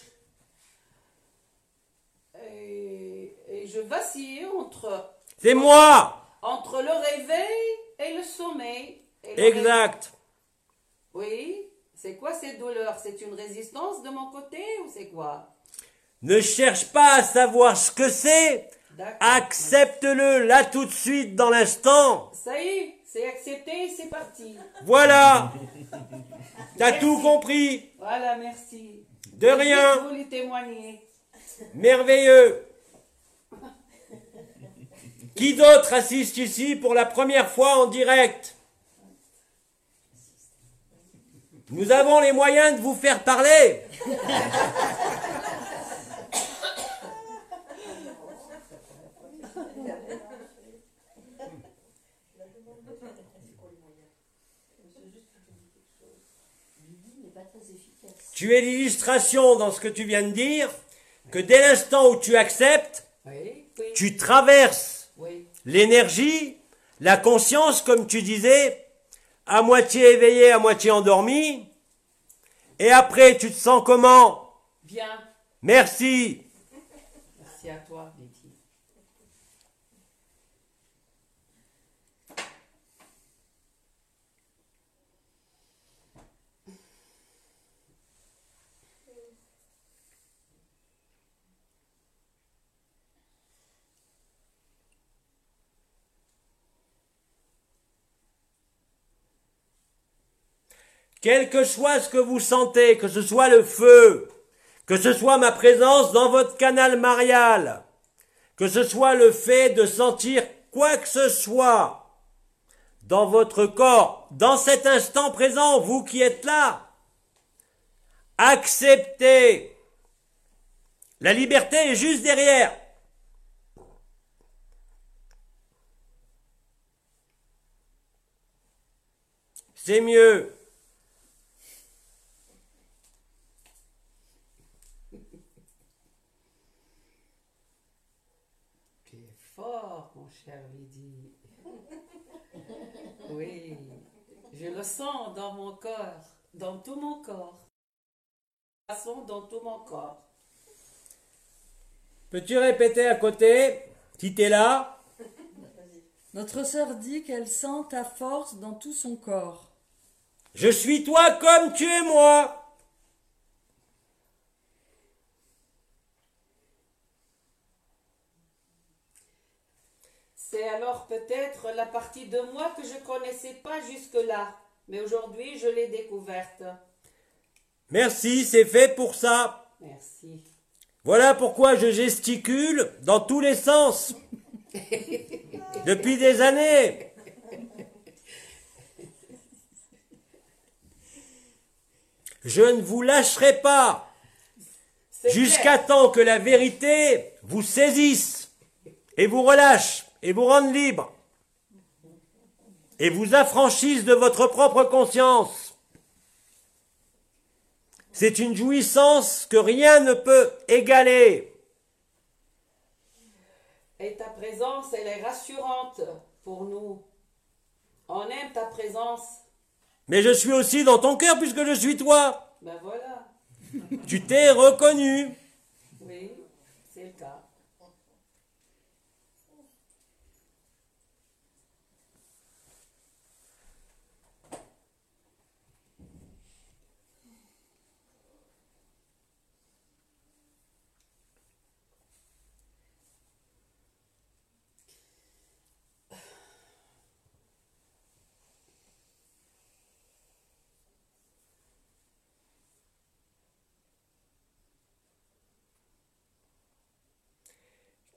Et, et je vacillais entre, C'est moi. entre le réveil et le sommeil. Et le Exact. réveil- Oui. C'est quoi cette douleur? C'est une résistance de mon côté ou c'est quoi? Ne cherche pas à savoir ce que c'est. Accepte-le là tout de suite dans l'instant. Ça y est, c'est accepté, c'est parti. Voilà. T'as tout compris. Voilà, merci. De rien. Je voulais témoigner. Merveilleux. Qui d'autre assiste ici pour la première fois en direct? Nous avons les moyens de vous faire parler. Tu es l'illustration dans ce que tu viens de dire que dès l'instant où tu acceptes, Oui, oui, tu traverses oui. l'énergie, la conscience, comme tu disais, à moitié éveillé, à moitié endormi, et après tu te sens comment? Bien. Merci à toi, Betty. Quel que soit ce que vous sentez, que ce soit le feu, que ce soit ma présence dans votre canal marial, que ce soit le fait de sentir quoi que ce soit dans votre corps, dans cet instant présent, vous qui êtes là, acceptez. La liberté est juste derrière. C'est mieux. Tu es fort, mon cher Lydie. Oui, je le sens dans mon corps, dans tout mon corps. Façon, dans tout mon corps. Peux-tu répéter à côté, si t'es là? Notre sœur dit qu'elle sent ta force dans tout son corps. Je suis toi comme tu es moi. C'est alors peut-être la partie de moi que je connaissais pas jusque-là, mais aujourd'hui je l'ai découverte. Merci, c'est fait pour ça. Merci. Voilà pourquoi je gesticule dans tous les sens. Depuis des années. Je ne vous lâcherai pas jusqu'à temps que la vérité vous saisisse et vous relâche et vous rende libre et vous affranchisse de votre propre conscience. C'est une jouissance que rien ne peut égaler. Et ta présence, elle est rassurante pour nous. On aime ta présence. Mais je suis aussi dans ton cœur puisque je suis toi. Ben voilà. Tu t'es reconnu. Oui, c'est le cas.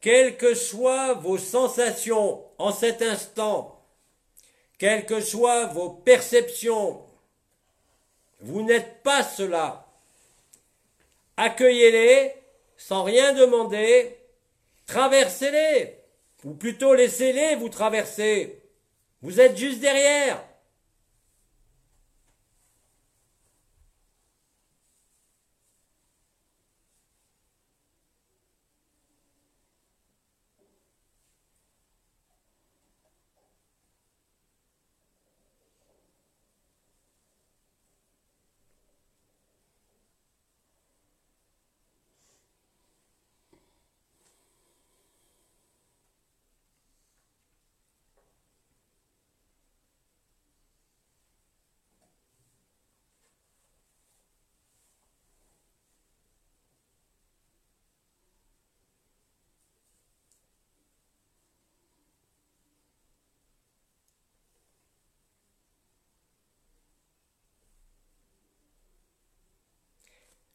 Quelles que soient vos sensations en cet instant, quelles que soient vos perceptions, vous n'êtes pas cela. Accueillez-les sans rien demander, traversez-les, ou plutôt laissez-les vous traverser. Vous êtes juste derrière.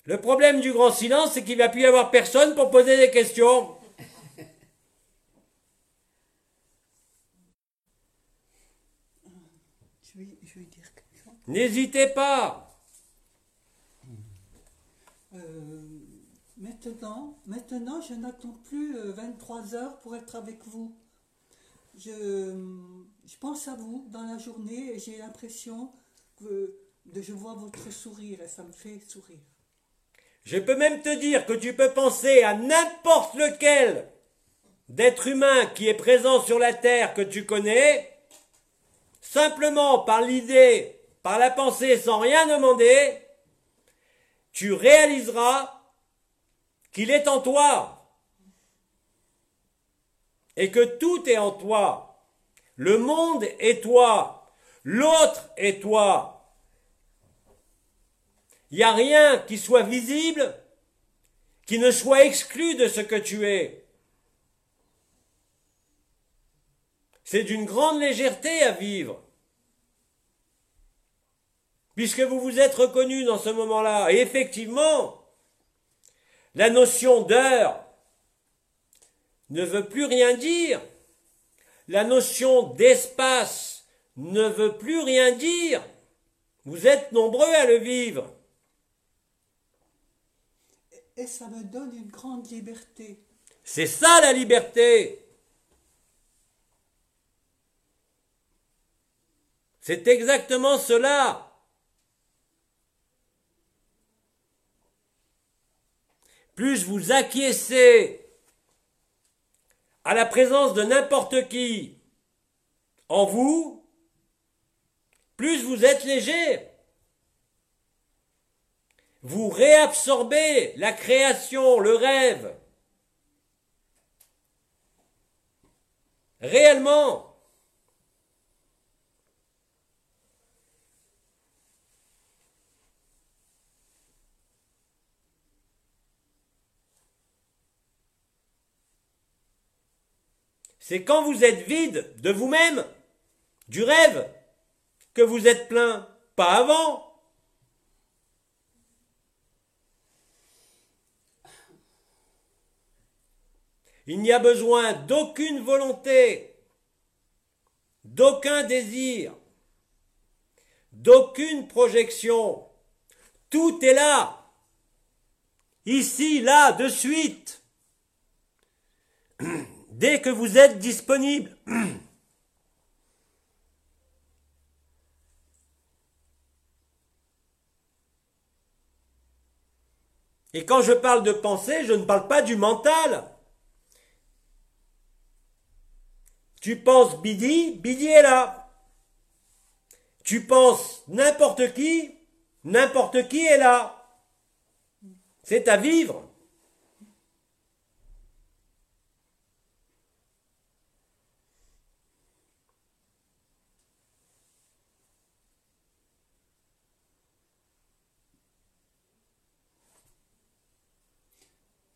Le problème du grand silence, c'est qu'il ne va plus y avoir personne pour poser des questions. N'hésitez pas. Euh, maintenant, maintenant, je n'attends plus euh, 23 heures pour être avec vous. Je, je pense à vous dans la journée et j'ai l'impression que de, je vois votre sourire et ça me fait sourire. Je peux même te dire que tu peux penser à n'importe lequel d'être humain qui est présent sur la terre que tu connais, simplement par l'idée, par la pensée, sans rien demander, tu réaliseras qu'il est en toi et que tout est en toi. Le monde est toi, l'autre est toi. Il n'y a rien qui soit visible, qui ne soit exclu de ce que tu es. C'est d'une grande légèreté à vivre. Puisque vous vous êtes reconnu dans ce moment-là. Et effectivement, la notion d'heure ne veut plus rien dire. La notion d'espace ne veut plus rien dire. Vous êtes nombreux à le vivre. Et ça me donne une grande liberté. C'est ça la liberté. C'est exactement cela. Plus vous acquiescez à la présence de n'importe qui en vous, plus vous êtes léger. Vous réabsorbez la création, le rêve. Réellement. C'est quand vous êtes vide de vous-même, du rêve, que vous êtes plein, pas avant. Il n'y a besoin d'aucune volonté, d'aucun désir, d'aucune projection. Tout est là, ici, là, de suite. Dès que vous êtes disponible. Et quand je parle de pensée, je ne parle pas du mental. Tu penses Bidi, Bidi est là. Tu penses n'importe qui, n'importe qui est là. C'est à vivre.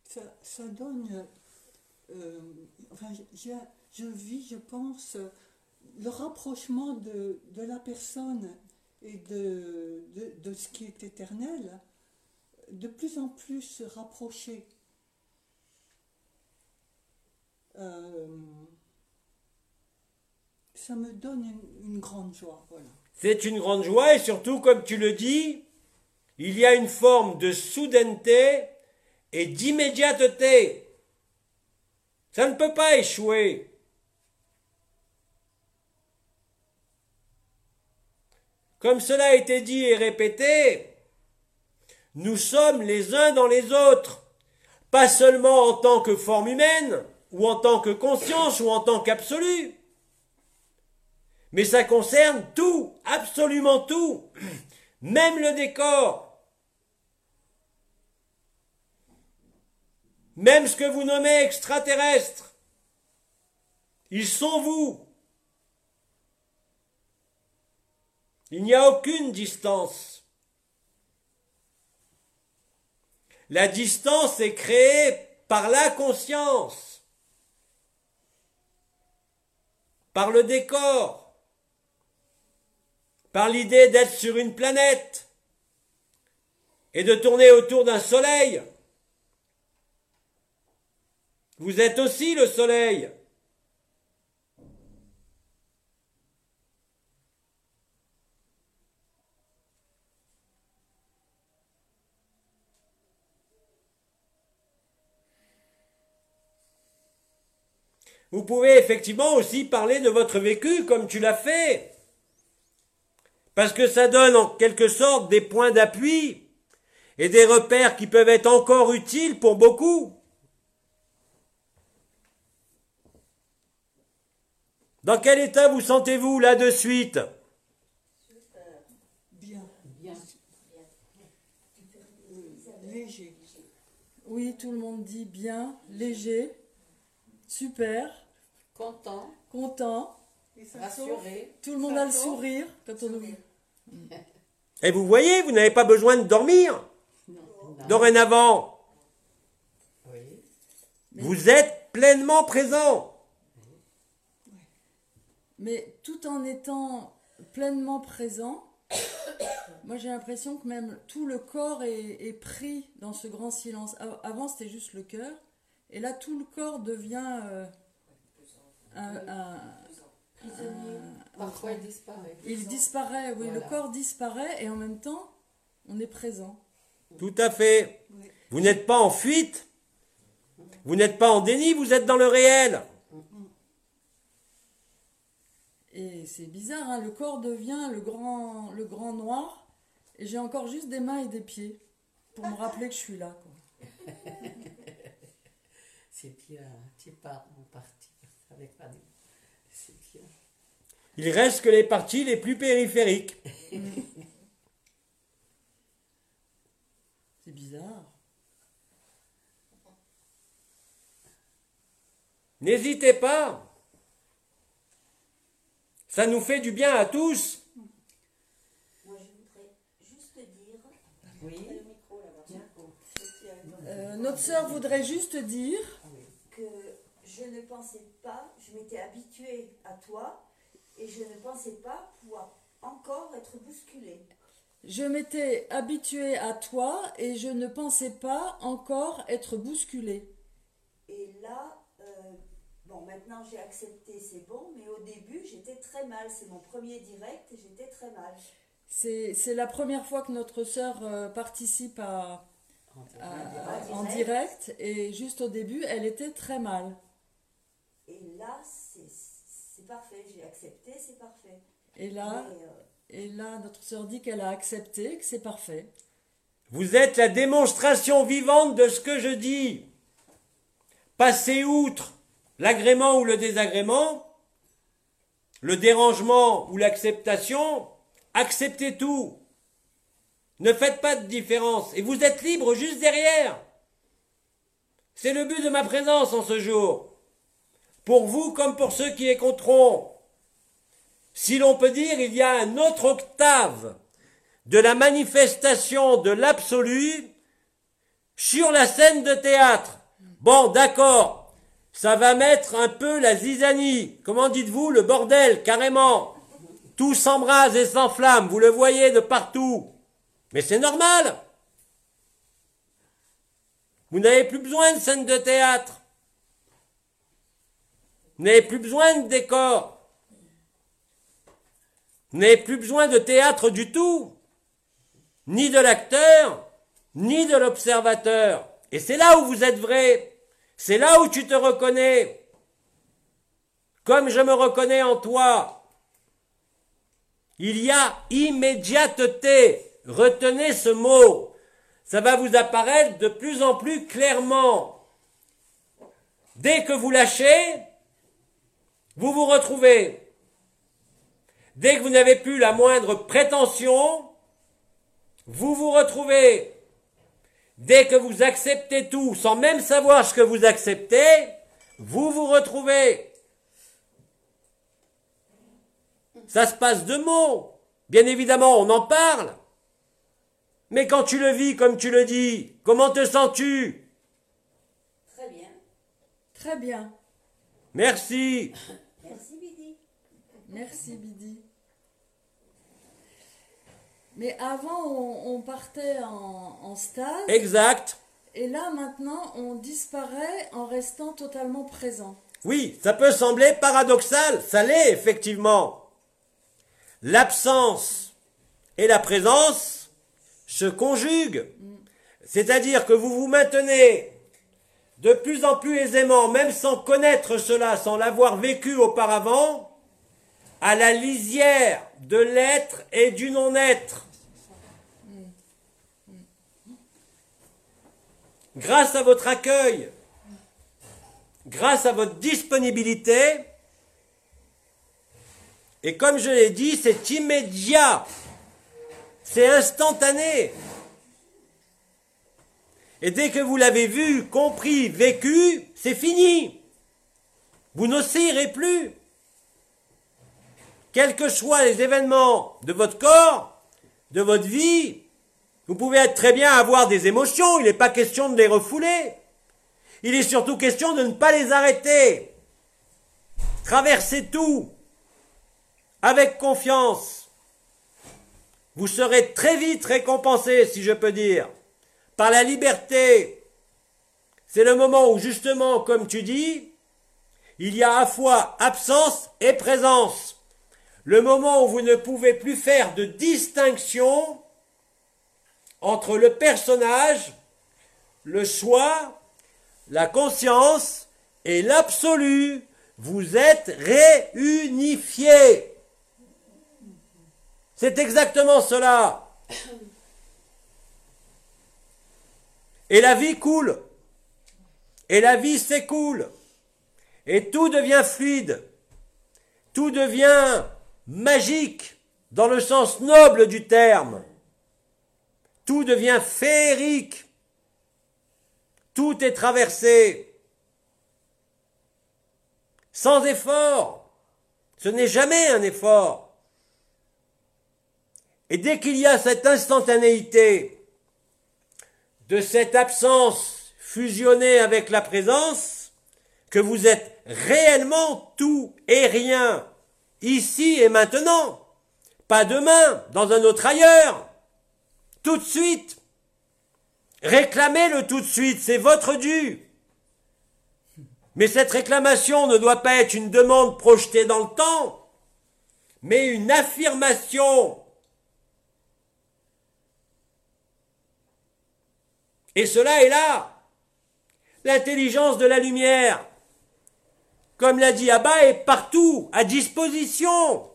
Ça, ça donne. euh, je, vis, je pense, le rapprochement de, la personne et de, ce qui est éternel, de plus en plus se rapprocher. euh, ça me donne une, grande joie. C'est une grande joie et surtout, comme tu le dis, il y a une forme de soudaineté et d'immédiateté. Ça ne peut pas échouer. Comme cela a été dit et répété, nous sommes les uns dans les autres, pas seulement en tant que forme humaine, ou en tant que conscience, ou en tant qu'absolu, mais ça concerne tout, absolument tout, même le décor, même ce que vous nommez extraterrestre. Ils sont vous. Il n'y a aucune distance. La distance est créée par la conscience, par le décor, par l'idée d'être sur une planète et de tourner autour d'un soleil. Vous êtes aussi le soleil. Vous pouvez effectivement aussi parler de votre vécu comme tu l'as fait. Parce que ça donne en quelque sorte des points d'appui et des repères qui peuvent être encore utiles pour beaucoup. Dans quel état vous sentez-vous là de suite? Bien. Bien. Léger. Oui, tout le monde dit bien, léger, super, Content, content. Rassuré. Tout le monde a le sourire quand on ouvre. Et vous voyez, vous n'avez pas besoin de dormir. Dorénavant, Oui. vous êtes pleinement présent. Mais tout en étant pleinement présent, moi j'ai l'impression que même tout le corps est, est pris dans ce grand silence. Av- Avant c'était juste le cœur, et là tout le corps devient euh, un- un- Parfois il disparaît. il disparaît, oui, le corps disparaît et en même temps on est présent. Tout à fait. Vous n'êtes pas en fuite. Vous n'êtes pas en déni, vous êtes dans le réel. Et c'est bizarre, hein, le corps devient le grand, le grand noir, et j'ai encore juste des mains et des pieds pour me rappeler que je suis là. C'est bien, tu pars avec pas de... C'est bien. Il reste que les parties les plus périphériques. C'est bizarre. N'hésitez pas. Ça nous fait du bien à tous. Moi, je voudrais juste dire. Oui. Euh, notre sœur voudrait juste dire, Que je ne pensais pas, je m'étais habituée à toi et je ne pensais pas pouvoir encore être bousculée. je m'étais habituée à toi et je ne pensais pas encore être bousculée. Et là, euh, bon, maintenant j'ai accepté, c'est bon, mais au début j'étais très mal. C'est mon premier direct et j'étais très mal. C'est la première fois que notre sœur euh, participe à, à- en direct et juste au début, elle était très mal. Et là, c'est c'est parfait, j'ai accepté, c'est parfait. Et là, Mais, euh, et là, notre sœur dit qu'elle a accepté, que c'est parfait. Vous êtes la démonstration vivante de ce que je dis. Passez outre l'agrément ou le désagrément, le dérangement ou l'acceptation, acceptez tout. Ne faites pas de différence et vous êtes libre juste derrière. C'est le but de ma présence en ce jour. Pour vous comme pour ceux qui écouteront. Si l'on peut dire, il y a un autre octave de la manifestation de l'absolu sur la scène de théâtre. Bon, d'accord, ça va mettre un peu la zizanie. Comment dites-vous Le bordel, carrément. Tout s'embrase et s'enflamme, vous le voyez de partout. Mais c'est normal. Vous n'avez plus besoin de scène de théâtre. Vous plus besoin de décor. Vous n'avez plus besoin de théâtre du tout. Ni de l'acteur, ni de l'observateur. Et c'est là où vous êtes vrai. C'est là où tu te reconnais. Comme je me reconnais en toi. Il y a immédiateté. Retenez ce mot. Ça va vous apparaître de plus en plus clairement. Dès que vous lâchez, vous vous retrouvez. Dès que vous n'avez plus la moindre prétention, vous vous retrouvez. Dès que vous acceptez tout sans même savoir ce que vous acceptez, vous vous retrouvez. Ça se passe de mots. Bien évidemment, on en parle. Mais quand tu le vis comme tu le dis, comment te sens-tu? Très bien. Très bien. Merci. Merci Bidi. Mais avant, on, on partait en, en stase. Exact. Et là, maintenant, on disparaît en restant totalement présent. Oui, ça peut sembler paradoxal, ça l'est effectivement. L'absence et la présence se conjuguent. C'est-à-dire que vous vous maintenez de plus en plus aisément, même sans connaître cela, sans l'avoir vécu auparavant, à la lisière de l'être et du non-être. Grâce à votre accueil, grâce à votre disponibilité, et comme je l'ai dit, c'est immédiat, c'est instantané. Et dès que vous l'avez vu, compris, vécu, c'est fini. Vous n'oscillerez plus. Quels que soient les événements de votre corps, de votre vie, vous pouvez être très bien avoir des émotions, il n'est pas question de les refouler. Il est surtout question de ne pas les arrêter. Traversez tout avec confiance. Vous serez très vite récompensé, si je peux dire, par la liberté. C'est le moment où, justement, comme tu dis, il y a à fois absence et présence. Le moment où vous ne pouvez plus faire de distinction entre le personnage, le soi, la conscience et l'absolu. Vous êtes réunifiés. C'est exactement cela. Et la vie coule. Et la vie s'écoule. Et tout devient fluide. Tout devient magique dans le sens noble du terme. Tout devient féerique. Tout est traversé. Sans effort. Ce n'est jamais un effort. Et dès qu'il y a cette instantanéité de cette absence fusionnée avec la présence, que vous êtes réellement tout et rien, ici et maintenant, pas demain, dans un autre ailleurs, tout de suite. Réclamez-le tout de suite, c'est votre dû. Mais cette réclamation ne doit pas être une demande projetée dans le temps, mais une affirmation. Et cela est là. L'intelligence de la lumière, comme l'a dit Abba, est partout, à disposition.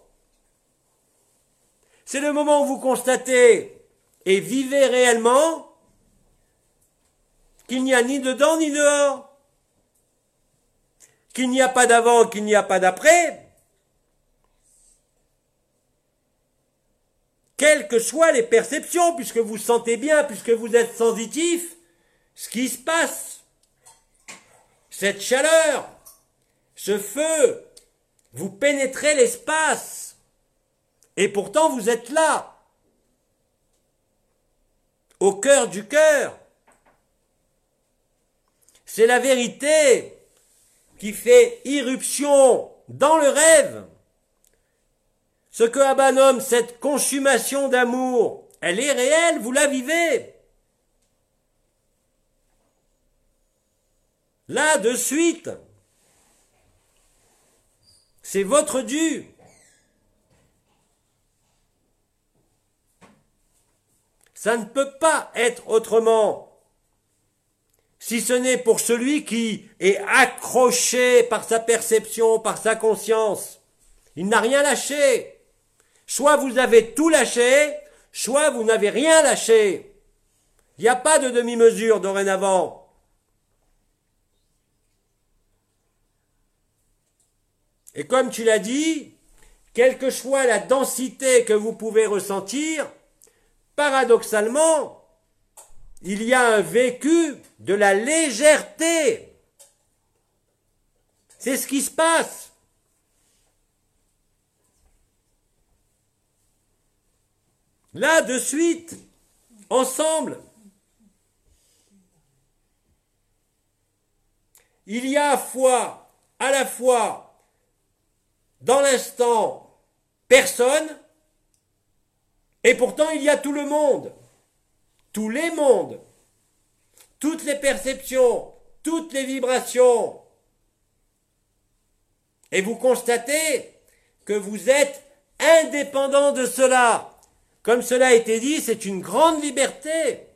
C'est le moment où vous constatez et vivez réellement qu'il n'y a ni dedans ni dehors, qu'il n'y a pas d'avant, qu'il n'y a pas d'après, quelles que soient les perceptions, puisque vous sentez bien, puisque vous êtes sensitif, ce qui se passe, cette chaleur, ce feu, vous pénétrez l'espace, et pourtant vous êtes là au cœur du cœur. C'est la vérité qui fait irruption dans le rêve. Ce que Abba nomme cette consommation d'amour, elle est réelle, vous la vivez. Là, de suite. C'est votre dû. Ça ne peut pas être autrement. Si ce n'est pour celui qui est accroché par sa perception, par sa conscience. Il n'a rien lâché. Soit vous avez tout lâché, soit vous n'avez rien lâché. Il n'y a pas de demi-mesure dorénavant. Et comme tu l'as dit, quelle que soit la densité que vous pouvez ressentir, paradoxalement, il y a un vécu de la légèreté. C'est ce qui se passe. Là, de suite, ensemble. Il y a foi, à la fois, dans l'instant, personne, et pourtant il y a tout le monde, tous les mondes, toutes les perceptions, toutes les vibrations. Et vous constatez que vous êtes indépendant de cela. Comme cela a été dit, c'est une grande liberté.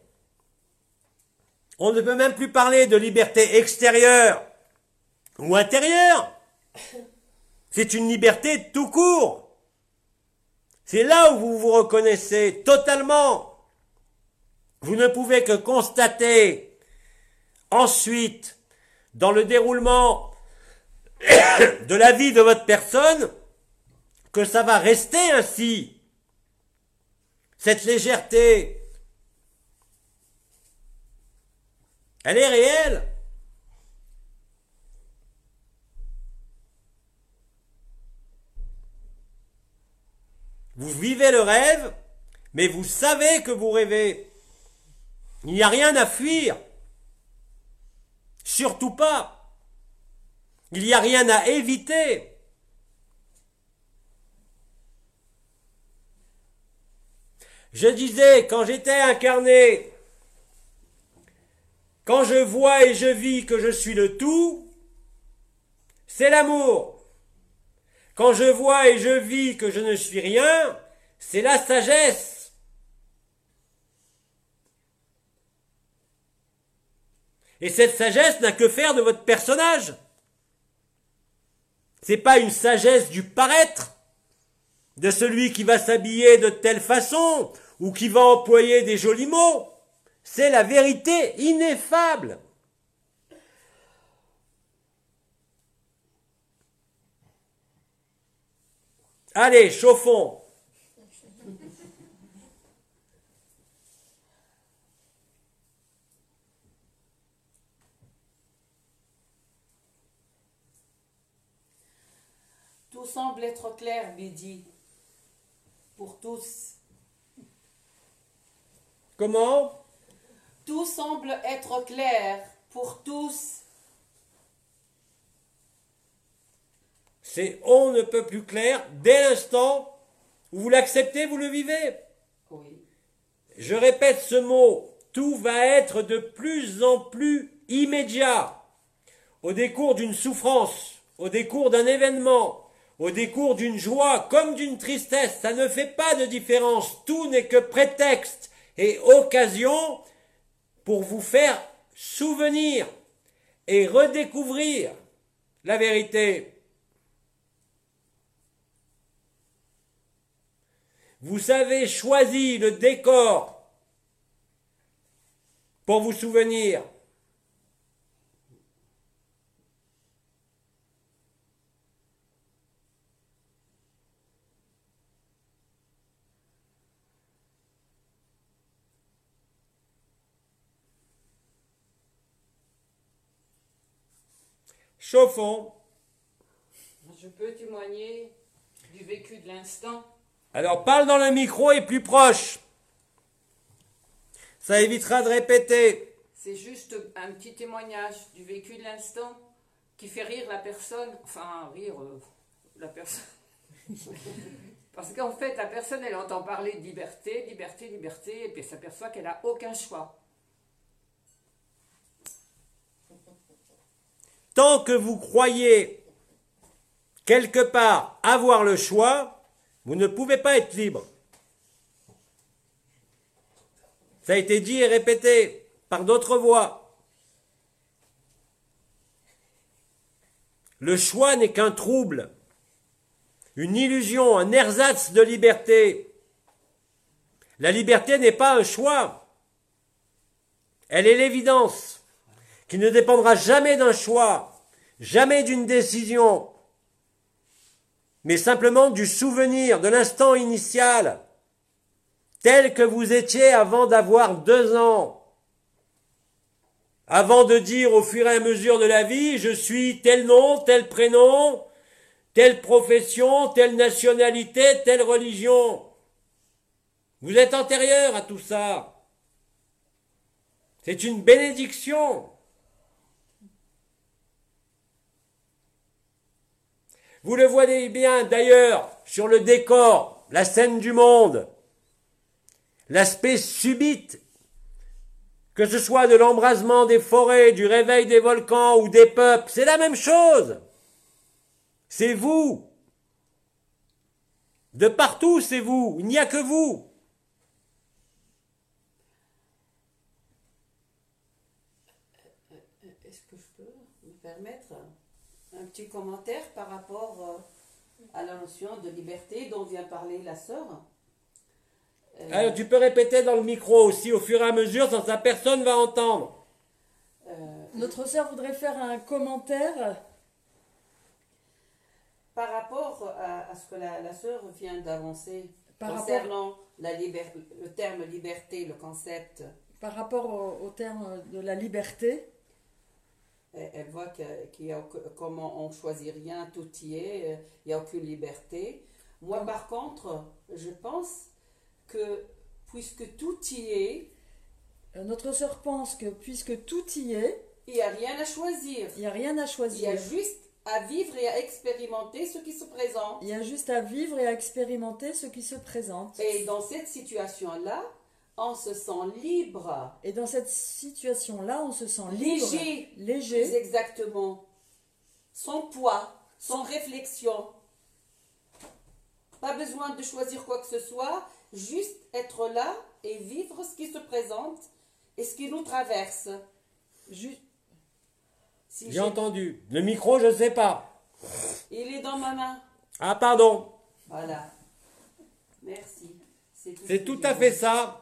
On ne peut même plus parler de liberté extérieure ou intérieure. C'est une liberté tout court. C'est là où vous vous reconnaissez totalement. Vous ne pouvez que constater ensuite, dans le déroulement de la vie de votre personne, que ça va rester ainsi. Cette légèreté, elle est réelle. Vous vivez le rêve, mais vous savez que vous rêvez. Il n'y a rien à fuir. Surtout pas. Il n'y a rien à éviter. Je disais, quand j'étais incarné, quand je vois et je vis que je suis le tout, c'est l'amour. Quand je vois et je vis que je ne suis rien, c'est la sagesse. Et cette sagesse n'a que faire de votre personnage. C'est pas une sagesse du paraître, de celui qui va s'habiller de telle façon, ou qui va employer des jolis mots. C'est la vérité ineffable. Allez, chauffons. Tout semble être clair, Bédi, pour tous. Comment? Tout semble être clair pour tous. C'est on ne peut plus clair dès l'instant où vous l'acceptez, vous le vivez. Oui. Je répète ce mot, tout va être de plus en plus immédiat. Au décours d'une souffrance, au décours d'un événement, au décours d'une joie comme d'une tristesse, ça ne fait pas de différence. Tout n'est que prétexte et occasion pour vous faire souvenir et redécouvrir la vérité. Vous avez choisi le décor pour vous souvenir. Chauffons. Je peux témoigner du vécu de l'instant. Alors parle dans le micro et plus proche. Ça évitera de répéter. C'est juste un petit témoignage du vécu de l'instant qui fait rire la personne. Enfin, rire euh, la personne. Parce qu'en fait, la personne, elle entend parler de liberté, liberté, liberté, et puis elle s'aperçoit qu'elle n'a aucun choix. Tant que vous croyez quelque part avoir le choix, vous ne pouvez pas être libre. Ça a été dit et répété par d'autres voix. Le choix n'est qu'un trouble, une illusion, un ersatz de liberté. La liberté n'est pas un choix. Elle est l'évidence qui ne dépendra jamais d'un choix, jamais d'une décision, mais simplement du souvenir de l'instant initial, tel que vous étiez avant d'avoir deux ans. Avant de dire au fur et à mesure de la vie, je suis tel nom, tel prénom, telle profession, telle nationalité, telle religion. Vous êtes antérieur à tout ça. C'est une bénédiction. Vous le voyez bien d'ailleurs sur le décor, la scène du monde, l'aspect subite, que ce soit de l'embrasement des forêts, du réveil des volcans ou des peuples, c'est la même chose. C'est vous. De partout, c'est vous. Il n'y a que vous. Est-ce que je peux me permettre un petit commentaire par rapport euh, à la notion de liberté dont vient parler la sœur Euh, Alors, tu peux répéter dans le micro aussi au fur et à mesure, sans ça personne va entendre. euh, Notre sœur voudrait faire un commentaire. par rapport à, à ce que la, la sœur vient d'avancer Par concernant la liber- le terme liberté, le concept, Par rapport au, au terme de la liberté, elle, voit qu'il y a comment on choisit rien, tout y est, il n'y a aucune liberté. Moi, par contre, je pense que puisque tout y est, euh, notre sœur pense que puisque tout y est, il n'y a rien à choisir. il n'y a rien à Il y choisir. a juste à vivre et à expérimenter ce qui se présente. Il y a juste à vivre et à expérimenter ce qui se présente. Et dans cette situation-là, on se sent libre. Et dans cette situation-là, on se sent libre, Léger. léger, Plus exactement. Sans poids, sans réflexion. Pas besoin de choisir quoi que ce soit, juste être là et vivre ce qui se présente et ce qui nous traverse. Si J'ai entendu. Le micro, je ne sais pas. Il est dans ma main. Ah, pardon. Voilà. Merci. ce C'est tout à fait ça.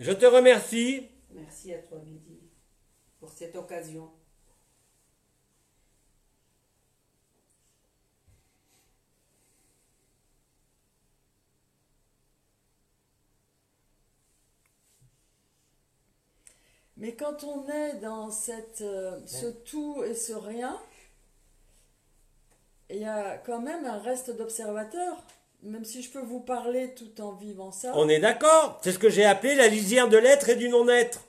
Je te remercie. Merci à toi, Midi, pour cette occasion. Mais quand on est dans cette, euh, ce tout et ce rien, il y a quand même un reste d'observateur. Même si je peux vous parler tout en vivant ça. On est d'accord. C'est ce que j'ai appelé la lisière de l'être et du non-être.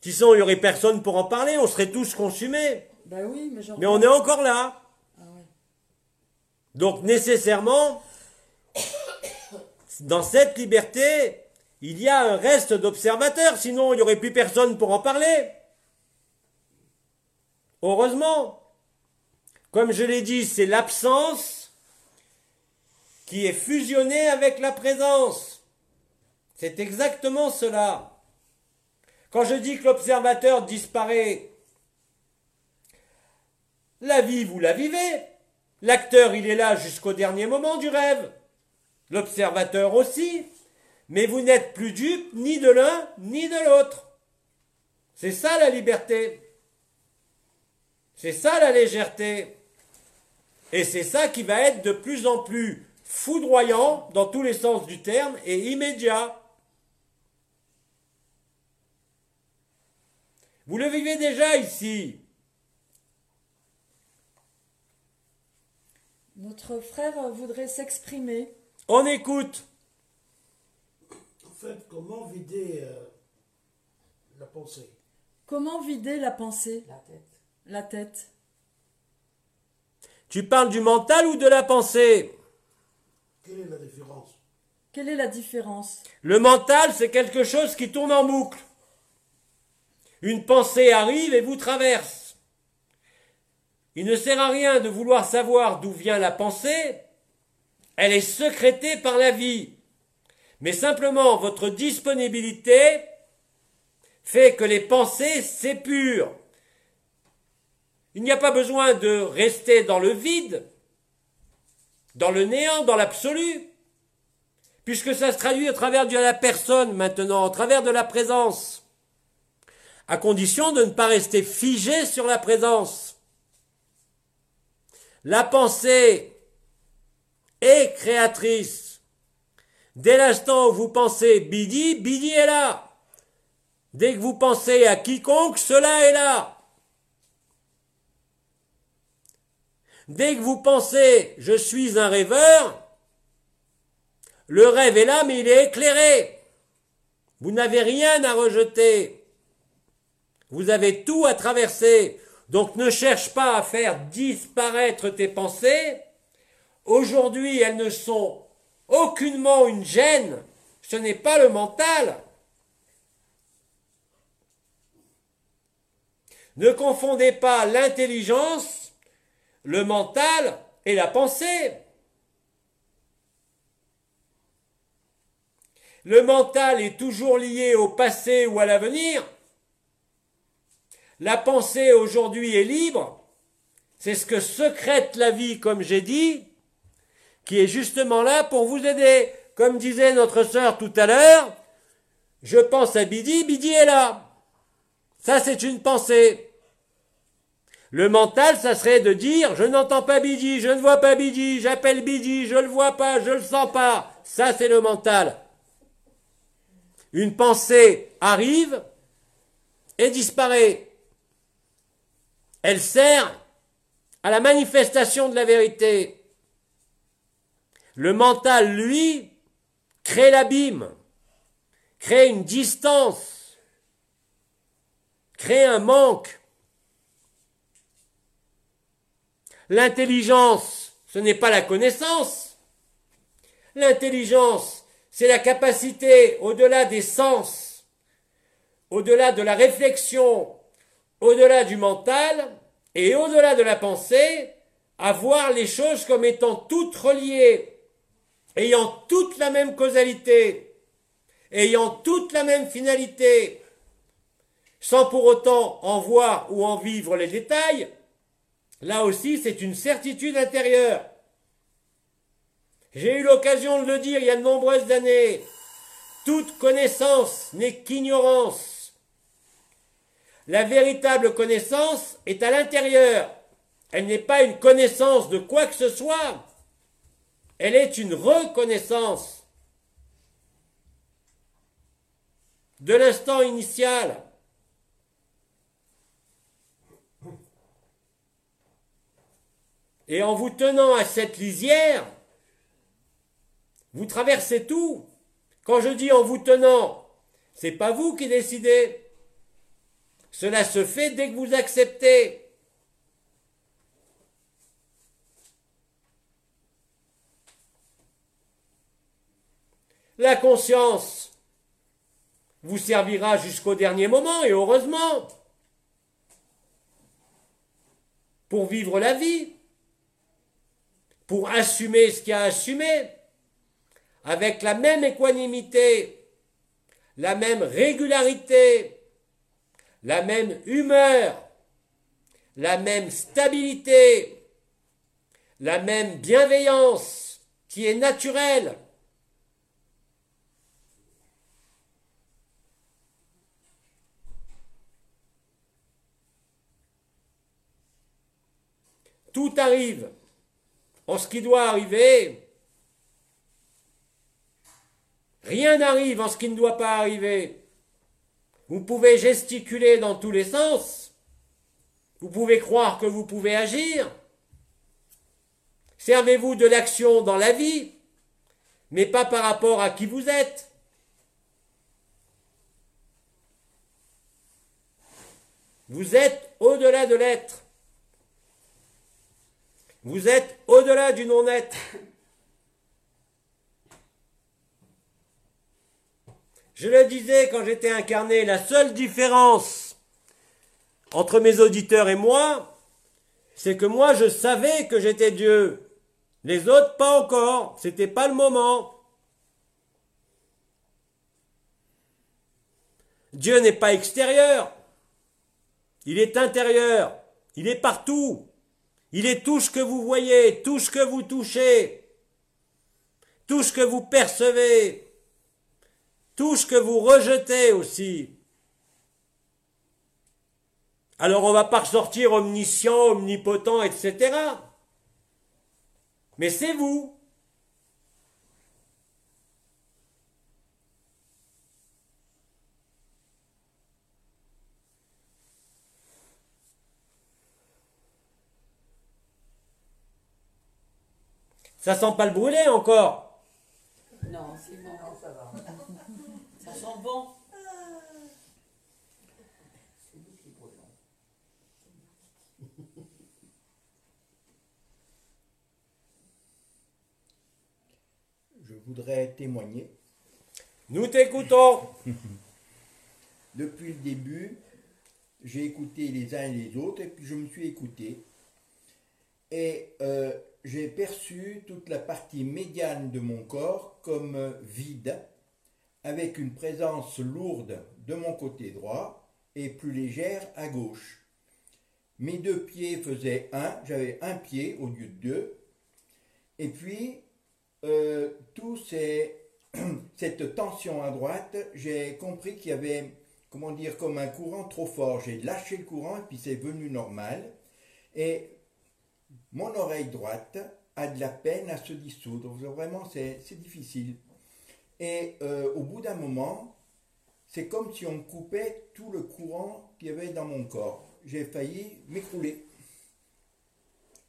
Sinon, il n'y aurait personne pour en parler. On serait tous consumés. Ben oui, mais Mais on est encore là. Ah ouais. Donc nécessairement, dans cette liberté, il y a un reste d'observateurs, sinon il n'y aurait plus personne pour en parler. Heureusement, comme je l'ai dit, c'est l'absence qui est fusionnée avec la présence. C'est exactement cela. Quand je dis que l'observateur disparaît, la vie, vous la vivez. L'acteur, il est là jusqu'au dernier moment du rêve. L'observateur aussi. Mais vous n'êtes plus dupe ni de l'un ni de l'autre. C'est ça la liberté. C'est ça la légèreté. Et c'est ça qui va être de plus en plus foudroyant dans tous les sens du terme et immédiat. Vous le vivez déjà ici. Notre frère voudrait s'exprimer. On écoute. En fait, comment vider euh, la pensée? Comment vider la pensée, La tête. la tête Tu parles du mental ou de la pensée? Quelle est la différence Quelle est la différence Le mental, c'est quelque chose qui tourne en boucle. Une pensée arrive et vous traverse. Il ne sert à rien de vouloir savoir d'où vient la pensée, elle est secrétée par la vie. Mais simplement votre disponibilité fait que les pensées s'épurent. Il n'y a pas besoin de rester dans le vide, dans le néant, dans l'absolu, puisque ça se traduit au travers de la personne maintenant, au travers de la présence, à condition de ne pas rester figé sur la présence. La pensée est créatrice. Dès l'instant où vous pensez Bidi, Bidi est là. Dès que vous pensez à quiconque, cela est là. Dès que vous pensez je suis un rêveur, le rêve est là, mais il est éclairé. Vous n'avez rien à rejeter. Vous avez tout à traverser. Donc ne cherche pas à faire disparaître tes pensées. Aujourd'hui, elles ne sont aucunement une gêne. Ce n'est pas le mental. Ne confondez pas l'intelligence, le mental et la pensée. Le mental est toujours lié au passé ou à l'avenir. La pensée aujourd'hui est libre. C'est ce que secrète la vie, comme j'ai dit, qui est justement là pour vous aider. Comme disait notre sœur tout à l'heure, je pense à Bidi, Bidi est là. Ça, c'est une pensée. Le mental, ça serait de dire, je n'entends pas Bidi, je ne vois pas Bidi, j'appelle Bidi, je le vois pas, je le sens pas. Ça, c'est le mental. Une pensée arrive et disparaît. Elle sert à la manifestation de la vérité. Le mental, lui, crée l'abîme, crée une distance, crée un manque. L'intelligence, ce n'est pas la connaissance. L'intelligence, c'est la capacité, au-delà des sens, au-delà de la réflexion, au-delà du mental et au-delà de la pensée, à voir les choses comme étant toutes reliées, ayant toute la même causalité, ayant toute la même finalité, sans pour autant en voir ou en vivre les détails, là aussi c'est une certitude intérieure. J'ai eu l'occasion de le dire il y a de nombreuses années. Toute connaissance n'est qu'ignorance. La véritable connaissance est à l'intérieur. Elle n'est pas une connaissance de quoi que ce soit. Elle est une reconnaissance de l'instant initial. Et en vous tenant à cette lisière, vous traversez tout. Quand je dis en vous tenant, c'est pas vous qui décidez. Cela se fait dès que vous acceptez. La conscience vous servira jusqu'au dernier moment et heureusement pour vivre la vie, pour assumer ce qu'il a à assumer avec la même équanimité, la même régularité, la même humeur, la même stabilité, la même bienveillance qui est naturelle. Tout arrive en ce qui doit arriver Rien n'arrive en ce qui ne doit pas arriver. Vous pouvez gesticuler dans tous les sens. Vous pouvez croire que vous pouvez agir. Servez-vous de l'action dans la vie, mais pas par rapport à qui vous êtes. Vous êtes au-delà de l'être. Vous êtes au-delà du non-être. Je le disais quand j'étais incarné, la seule différence entre mes auditeurs et moi, c'est que moi je savais que j'étais Dieu. Les autres pas encore, c'était pas le moment. Dieu n'est pas extérieur. Il est intérieur. Il est partout. Il est tout ce que vous voyez, tout ce que vous touchez, tout ce que vous percevez, tout ce que vous rejetez aussi. Alors on va pas ressortir omniscient, omnipotent, etc. Mais c'est vous. Ça sent pas le brûler encore. Non, c'est bon. Ça sent bon. Je voudrais témoigner. Nous t'écoutons. Depuis le début, j'ai écouté les uns et les autres et puis je me suis écouté. Et euh, j'ai perçu toute la partie médiane de mon corps comme euh, vide, avec une présence lourde de mon côté droit et plus légère à gauche. Mes deux pieds faisaient un, j'avais un pied au lieu de deux. Et puis, euh, tout ces, cette tension à droite, j'ai compris qu'il y avait, comment dire, comme un courant trop fort. J'ai lâché le courant et puis c'est venu normal. Et mon oreille droite a de la peine à se dissoudre. Vraiment, c'est difficile. Et euh, au bout d'un moment, c'est comme si on coupait tout le courant qu'il y avait dans mon corps. J'ai failli m'écrouler.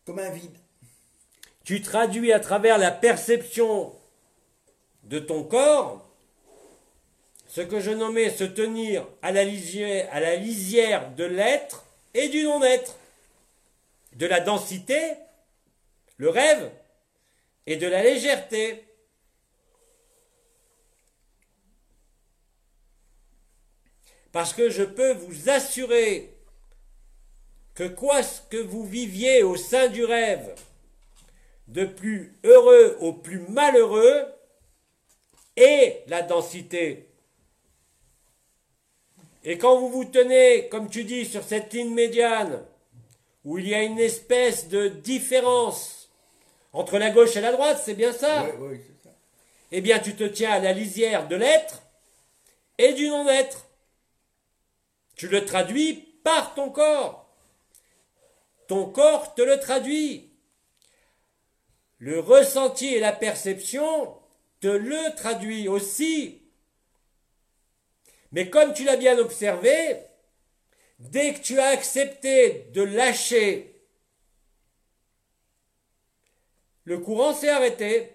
Comme un vide. Tu traduis à travers la perception de ton corps ce que je nommais se tenir à la lisière, à la lisière de l'être et du non-être, de la densité, le rêve, et de la légèreté. Parce que je peux vous assurer que quoi que vous viviez au sein du rêve, de plus heureux au plus malheureux, et la densité. Et quand vous vous tenez, comme tu dis, sur cette ligne médiane, où il y a une espèce de différence entre la gauche et la droite, c'est bien ça ouais, c'est ça. Eh bien, tu te tiens à la lisière de l'être et du non-être. Tu le traduis par ton corps. Ton corps te le traduit. Le ressenti et la perception te le traduit aussi. Mais comme tu l'as bien observé, dès que tu as accepté de lâcher, le courant s'est arrêté.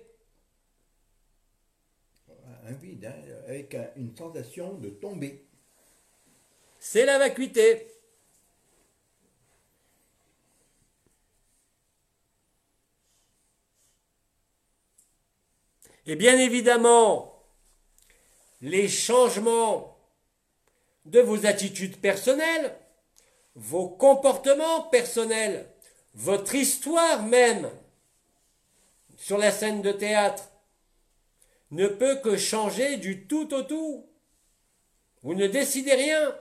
Un vide, hein, avec un- une sensation de tomber. C'est la vacuité. Et bien évidemment, les changements de vos attitudes personnelles, vos comportements personnels, votre histoire même sur la scène de théâtre ne peut que changer du tout au tout. Vous ne décidez rien.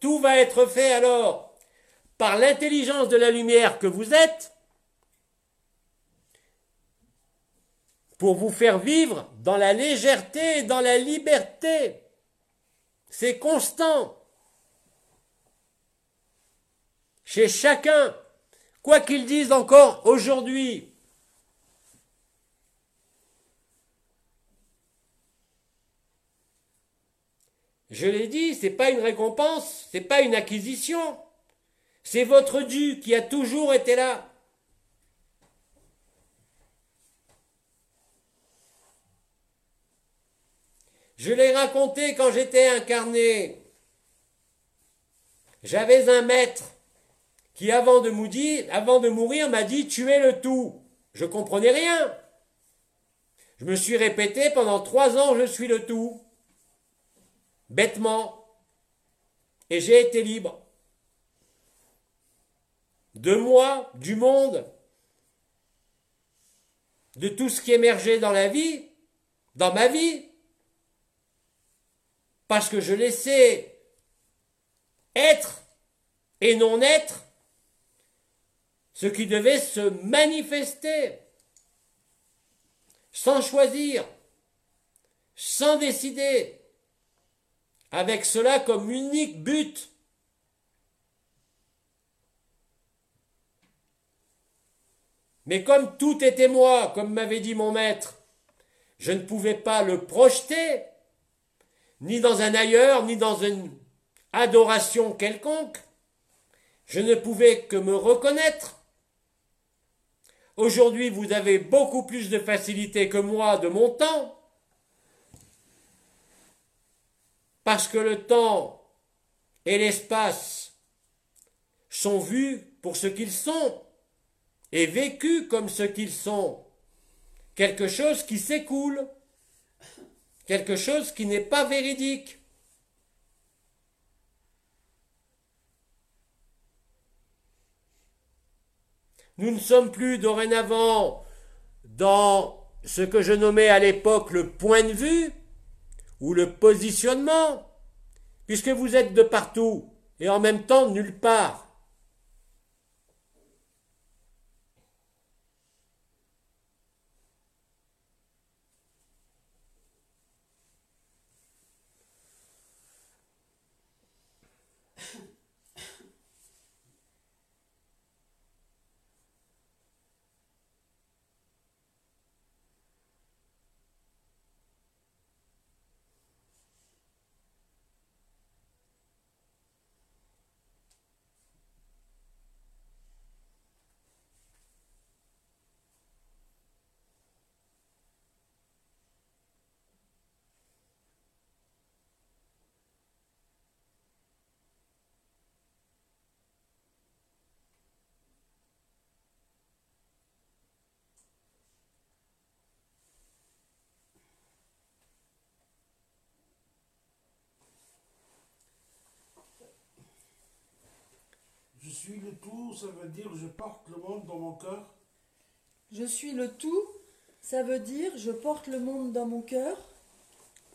Tout va être fait alors par l'intelligence de la lumière que vous êtes pour vous faire vivre dans la légèreté et dans la liberté. C'est constant. Chez chacun, quoi qu'ils disent encore aujourd'hui. Je l'ai dit, c'est pas une récompense, c'est pas une acquisition. C'est votre dû qui a toujours été là. Je l'ai raconté quand j'étais incarné. J'avais un maître qui, avant de, avant de mourir, m'a dit Tu es le tout. Je comprenais rien. Je me suis répété pendant trois ans Je suis le tout. Bêtement. et j'ai été libre. De moi, du monde, de tout ce qui émergeait dans la vie, dans ma vie, parce que je laissais être et non être ce qui devait se manifester sans choisir, sans décider, avec cela comme unique but. Mais comme tout était moi, comme m'avait dit mon maître, je ne pouvais pas le projeter, ni dans un ailleurs, ni dans une adoration quelconque. Je ne pouvais que me reconnaître. Aujourd'hui, vous avez beaucoup plus de facilité que moi de mon temps. Parce que le temps et l'espace sont vus pour ce qu'ils sont et vécus comme ce qu'ils sont. Quelque chose qui s'écoule, quelque chose qui n'est pas véridique. Nous ne sommes plus dorénavant dans ce que je nommais à l'époque le point de vue ou le positionnement, puisque vous êtes de partout et en même temps nulle part. Suis le tout, ça veut dire je porte le monde dans mon cœur. Je suis le tout, ça veut dire je porte le monde dans mon cœur.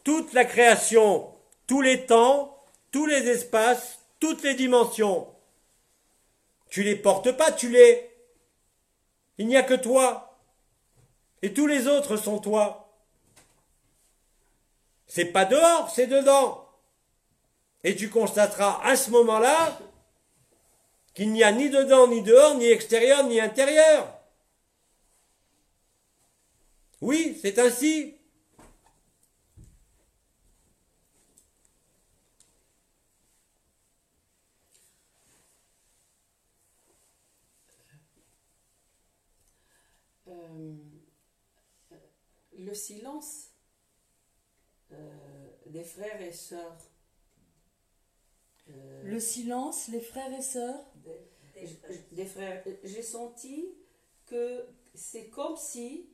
Toute la création, tous les temps, tous les espaces, toutes les dimensions. Tu les portes pas, tu les. Il n'y a que toi. Et tous les autres sont toi. C'est pas dehors, c'est dedans. Et tu constateras à ce moment-là qu'il n'y a ni dedans, ni dehors, ni extérieur, ni intérieur. Oui, c'est ainsi. Euh, le silence euh, des frères et sœurs. euh, Le silence, les frères et sœurs. Des, des frères, j'ai senti que c'est comme si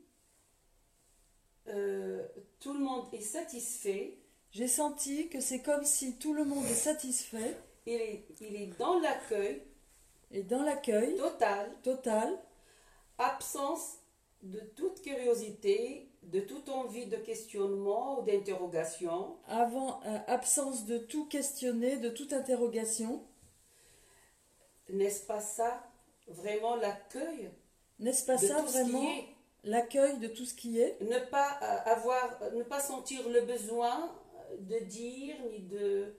euh, tout le monde est satisfait, J'ai senti que c'est comme si tout le monde est satisfait. Il est, il est dans l'accueil et dans l'accueil total, total, absence de toute curiosité, de toute envie de questionnement ou d'interrogation. avant euh, absence de tout questionner, de toute interrogation. N'est-ce pas ça vraiment l'accueil N'est-ce pas ça vraiment l'accueil de tout ce qui est ne pas euh, avoir, euh, ne pas sentir le besoin euh, de dire, ni de,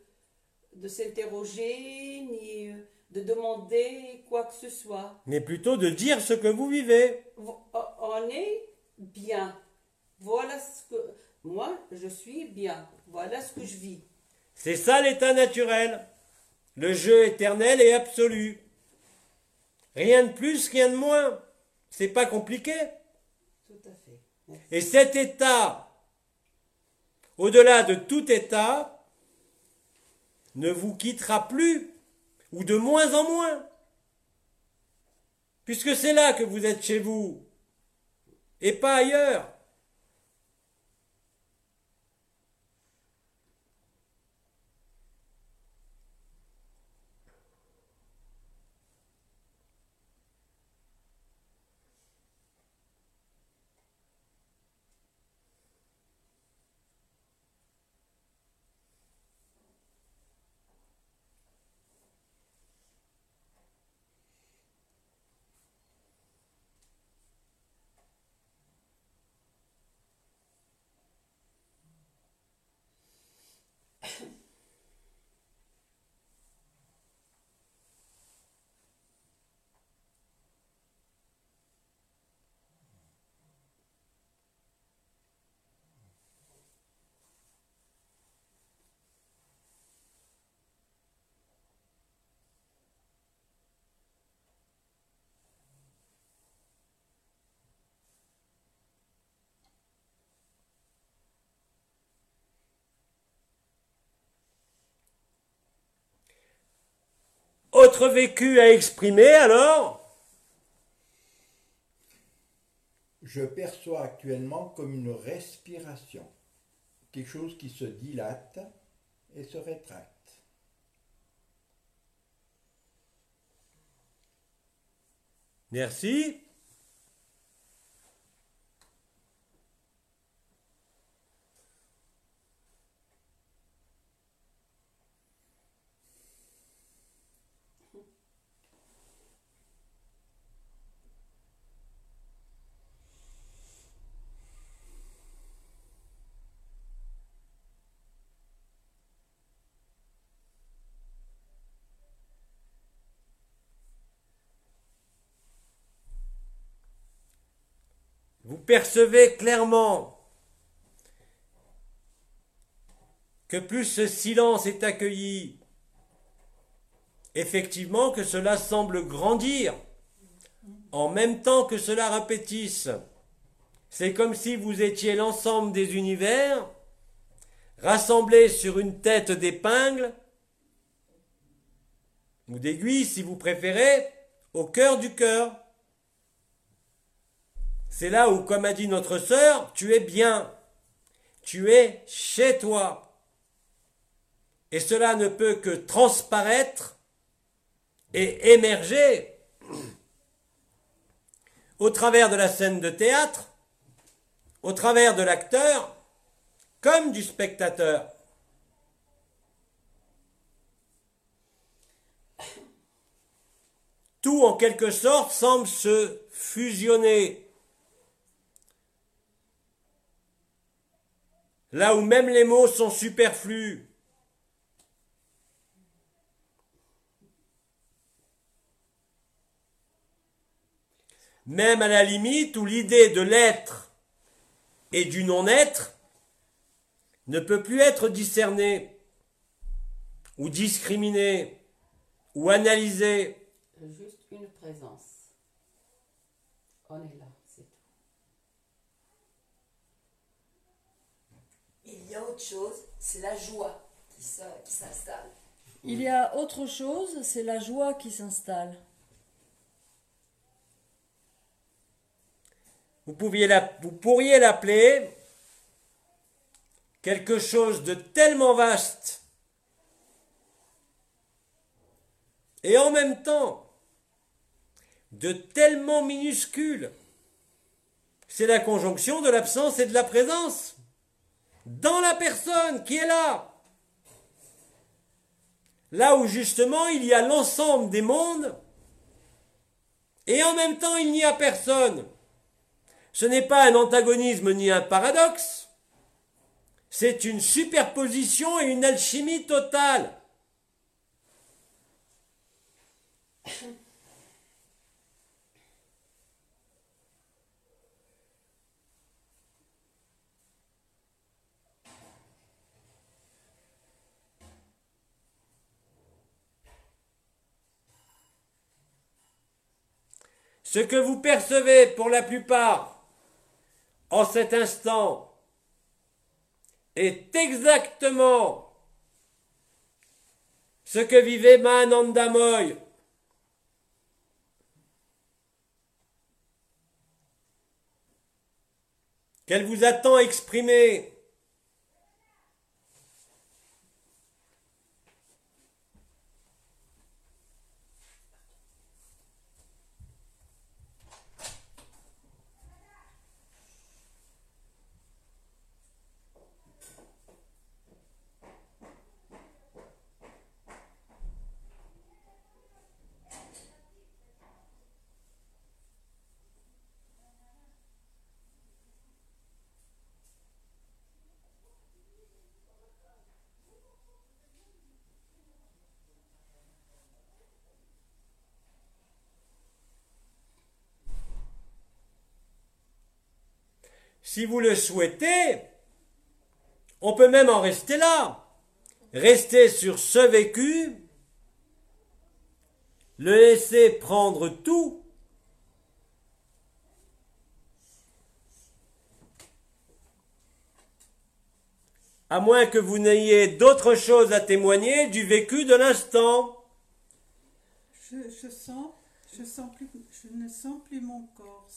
de s'interroger, ni de demander quoi que ce soit? Mais plutôt de dire ce que vous vivez. On est bien. Voilà ce que moi je suis bien. Voilà ce que je vis. C'est ça l'état naturel. Le jeu éternel et absolu. Rien de plus, rien de moins. C'est pas compliqué. Tout à fait. Et cet état, au-delà de tout état, ne vous quittera plus, ou de moins en moins. Puisque c'est là que vous êtes chez vous, et pas ailleurs. Votre vécu à exprimer alors Je perçois actuellement comme une respiration, quelque chose qui se dilate et se rétracte. Merci. Percevez clairement que plus ce silence est accueilli, effectivement que cela semble grandir en même temps que cela répétisse. C'est comme si vous étiez l'ensemble des univers rassemblés sur une tête d'épingle ou d'aiguille si vous préférez, au cœur du cœur. C'est là où, comme a dit notre sœur, tu es bien, tu es chez toi. Et cela ne peut que transparaître et émerger au travers de la scène de théâtre, au travers de l'acteur, comme du spectateur. Tout en quelque sorte semble se fusionner. Là où même les mots sont superflus. Même à la limite où l'idée de l'être et du non-être ne peut plus être discernée ou discriminée ou analysée. On est là, c'est tout. Il y a autre chose, c'est la joie qui s'installe. Il y a autre chose, c'est la joie qui s'installe. Vous, pouviez la- vous pourriez l'appeler quelque chose de tellement vaste et en même temps de tellement minuscule. C'est la conjonction de l'absence et de la présence dans la personne qui est là. Là où justement il y a l'ensemble des mondes et en même temps il n'y a personne. Ce n'est pas un antagonisme ni un paradoxe, c'est une superposition et une alchimie totale. Ce que vous percevez pour la plupart en cet instant est exactement ce que vivait Mahananda Moy. Qu'elle vous a tant Si vous le souhaitez, on peut même en rester là. Rester sur ce vécu, le laisser prendre tout. À moins que vous n'ayez d'autre chose à témoigner du vécu de l'instant. Je, ne sens plus mon corps.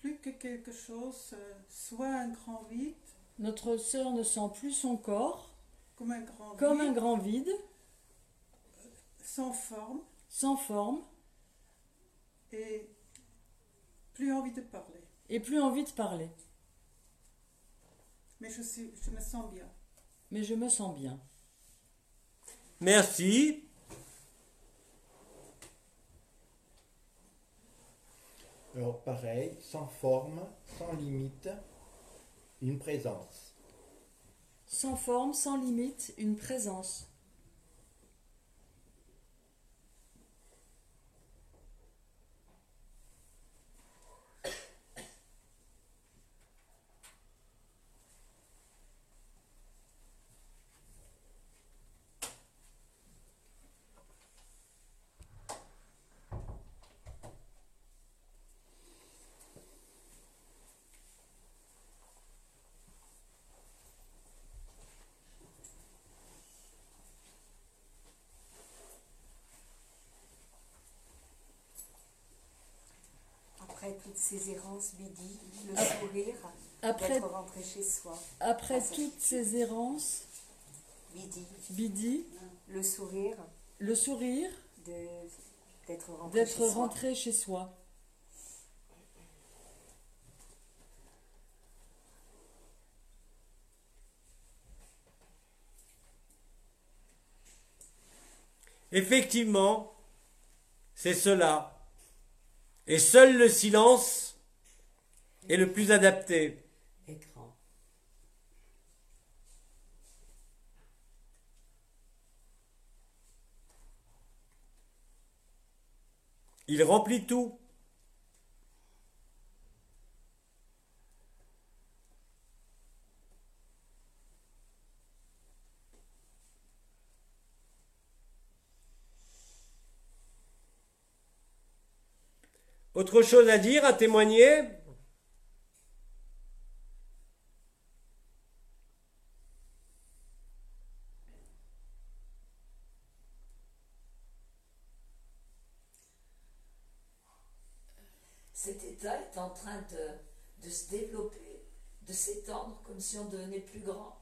Plus que quelque chose, euh, soit un grand vide, Notre sœur ne sent plus son corps comme un grand comme un vide, grand vide, sans forme sans forme, et plus envie de parler. et plus envie de parler. Mais je, suis, je me sens bien. Mais je me sens bien. Merci. Alors pareil, sans forme, sans limite, une présence. Sans forme, sans limite, une présence. Après toutes ces errances, Bidi, le sourire, Après, d'être rentré chez soi. après toutes ces errances, Bidi, Bidi, le sourire le sourire de- d'être rentré d'être chez soi. rentré chez soi. Effectivement, c'est cela. Et seul le silence est le plus adapté. Écran. Il remplit tout. Autre chose à dire, à témoigner? Cet état est en train de, de se développer, de s'étendre comme si on devenait plus grand.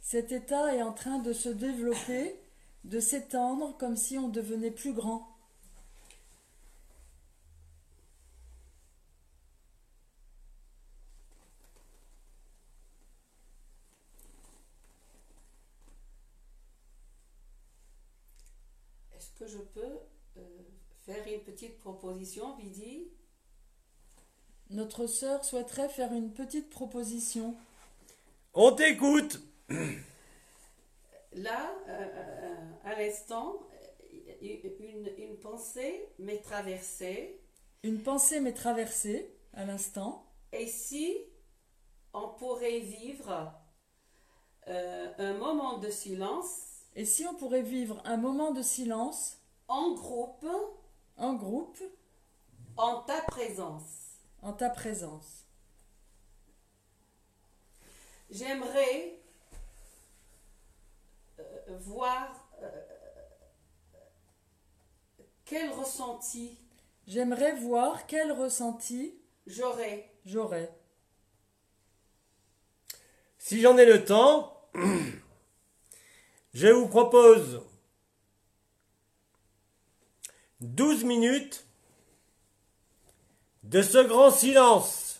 Cet état est en train de se développer, de s'étendre comme si on devenait plus grand. Est-ce que je peux euh, faire une petite proposition, Vidi? Notre sœur souhaiterait faire une petite proposition. On t'écoute Là, euh, euh, à l'instant, euh, une, une pensée m'est traversée. Une pensée m'est traversée à l'instant. Et si on pourrait vivre euh, un moment de silence? Et si on pourrait vivre un moment de silence? En groupe, en groupe, en ta présence. En ta présence. J'aimerais euh, voir euh, quel ressenti. J'aimerais voir quel ressenti j'aurais. j'aurais. Si j'en ai le temps, je vous propose 12 minutes de ce grand silence.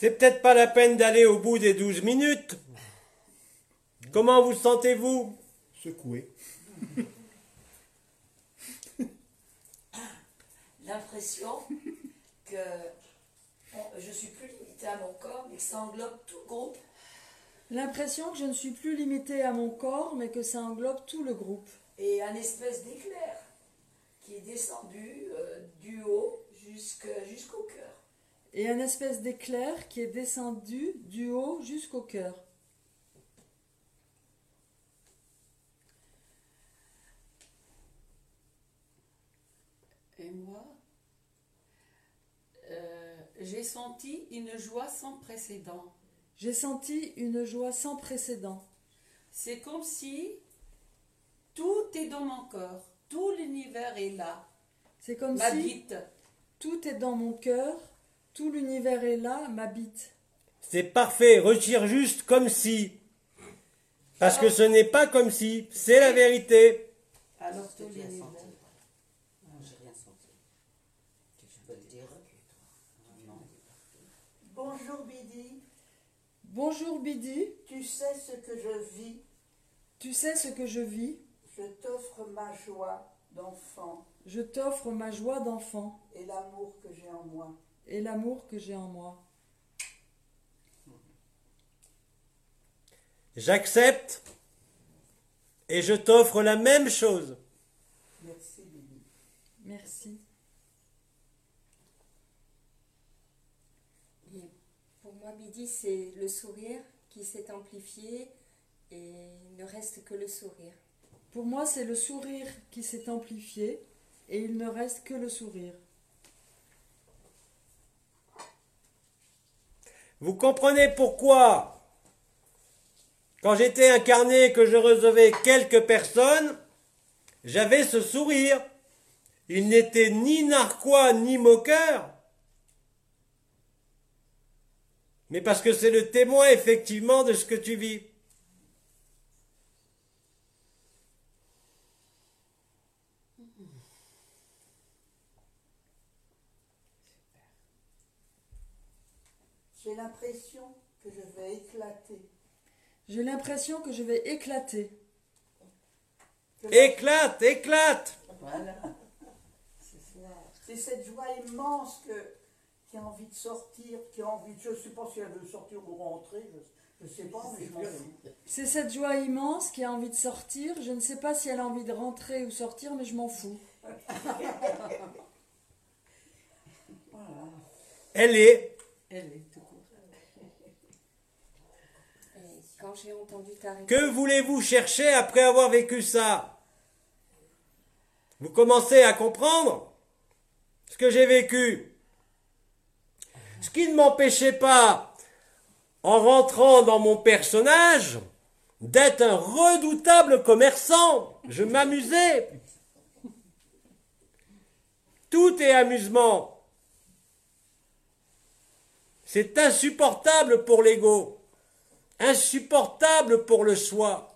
C'est peut-être pas la peine d'aller au bout des 12 minutes. Comment vous sentez-vous? Secoué. L'impression que bon, je suis plus limitée à mon corps, mais que ça englobe tout le groupe. L'impression que je ne suis plus limitée à mon corps, mais que ça englobe tout le groupe. Et un espèce d'éclair qui est descendu euh, du haut jusque- jusqu'au cœur. Et un espèce d'éclair qui est descendu du haut jusqu'au cœur. Et moi, euh, j'ai senti une joie sans précédent. J'ai senti une joie sans précédent. C'est comme si tout est dans mon corps, tout l'univers est là, C'est comme si tout est dans mon cœur, tout l'univers est là, m'habite. C'est parfait, retire juste comme si. Parce que ce n'est pas comme si, c'est la vérité. Alors tout l'univers. J'ai rien senti. Je peux le dire. Bonjour Bidi, Bonjour Bidi, tu sais ce que je vis, tu sais ce que je vis, je t'offre ma joie d'enfant je t'offre ma joie d'enfant et l'amour que j'ai en moi. Et l'amour que j'ai en moi. J'accepte et je t'offre la même chose. Merci. Merci. Et pour moi, Bidi, c'est le sourire qui s'est amplifié et il ne reste que le sourire. Pour moi, c'est le sourire qui s'est amplifié et il ne reste que le sourire. Vous comprenez pourquoi, quand j'étais incarné que je recevais quelques personnes, j'avais ce sourire. Il n'était ni narquois ni moqueur. Mais parce que c'est le témoin effectivement de ce que tu vis. J'ai l'impression que je vais éclater. J'ai l'impression que je vais éclater. Éclate, éclate Voilà. C'est cette joie immense que, qui a envie de sortir, qui a envie de... Je ne sais pas si elle veut sortir ou rentrer, je ne sais pas, mais je m'en fous. C'est cette joie immense qui a envie de sortir. Je ne sais pas si elle a envie de rentrer ou sortir, mais je m'en fous. Voilà. Elle est. Elle est tout court. Et Que voulez-vous chercher après avoir vécu ça? Vous commencez à comprendre ce que j'ai vécu? Ce qui ne m'empêchait pas, en rentrant dans mon personnage, d'être un redoutable commerçant. Je m'amusais. Tout est amusement. C'est insupportable pour l'ego insupportable pour le soi.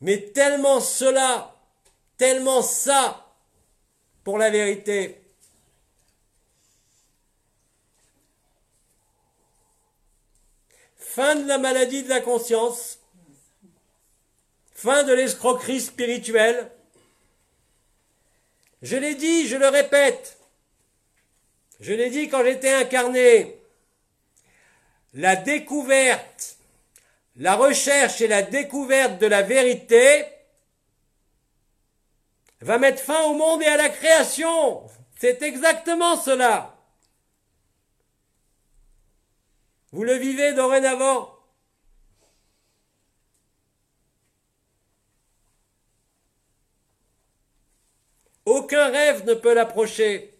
Mais tellement cela, tellement ça pour la vérité. Fin de la maladie de la conscience. Fin de l'escroquerie spirituelle. Je l'ai dit, je le répète. Je l'ai dit quand j'étais incarné la découverte, la recherche et la découverte de la vérité va mettre fin au monde et à la création. C'est exactement cela. Vous le vivez dorénavant. Aucun rêve ne peut l'approcher.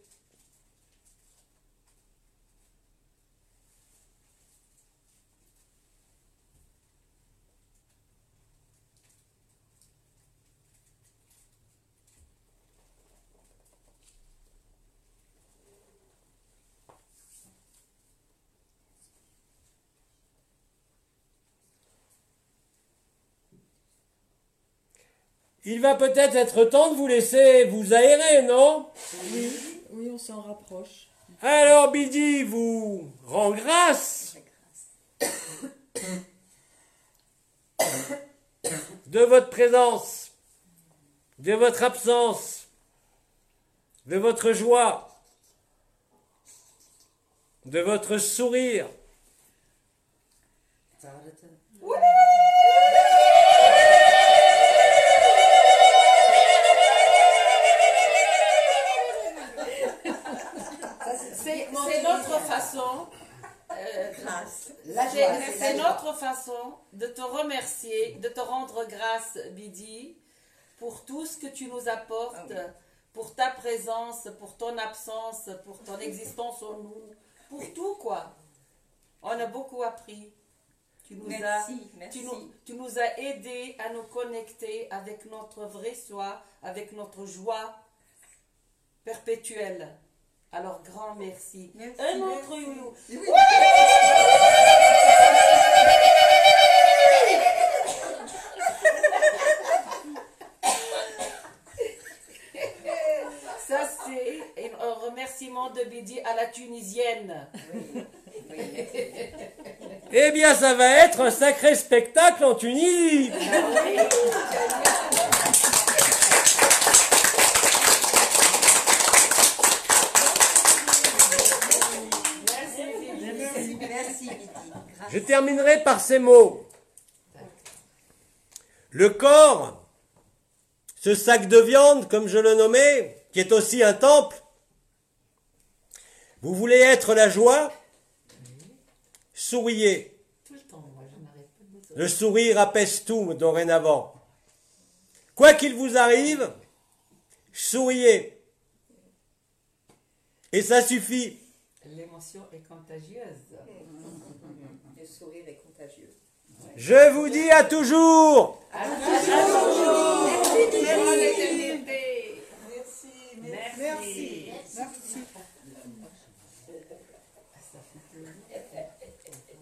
Il va peut-être être temps de vous laisser vous aérer, non? Oui, oui, on s'en rapproche. Alors Bidi vous rend grâce de votre présence, de votre absence, de votre joie, de votre sourire. C'est notre façon. euh, c'est- joie. notre façon de te remercier, de te rendre grâce, Bidi, pour tout ce que tu nous apportes, pour ta présence, pour ton absence, pour ton existence en nous, pour tout quoi. On a beaucoup appris. Tu nous Merci, as, merci. Tu nous, tu nous as aidés à nous connecter avec notre vrai soi, avec notre joie perpétuelle. Alors grand merci. Merci, Un autre. Ça, c'est un remerciement de Bidi à la tunisienne. Eh bien, ça va être un sacré spectacle en Tunisie. Merci, merci Lydie. Grâce. Je terminerai par ces mots. Le corps, ce sac de viande, comme je le nommais, qui est aussi un temple, vous voulez être la joie? Souriez. Le sourire apaise tout dorénavant. Quoi qu'il vous arrive, souriez. Et ça suffit. L'émotion est contagieuse contagieux. Je vous dis à toujours. À toujours. Merci. Merci. Merci. Merci.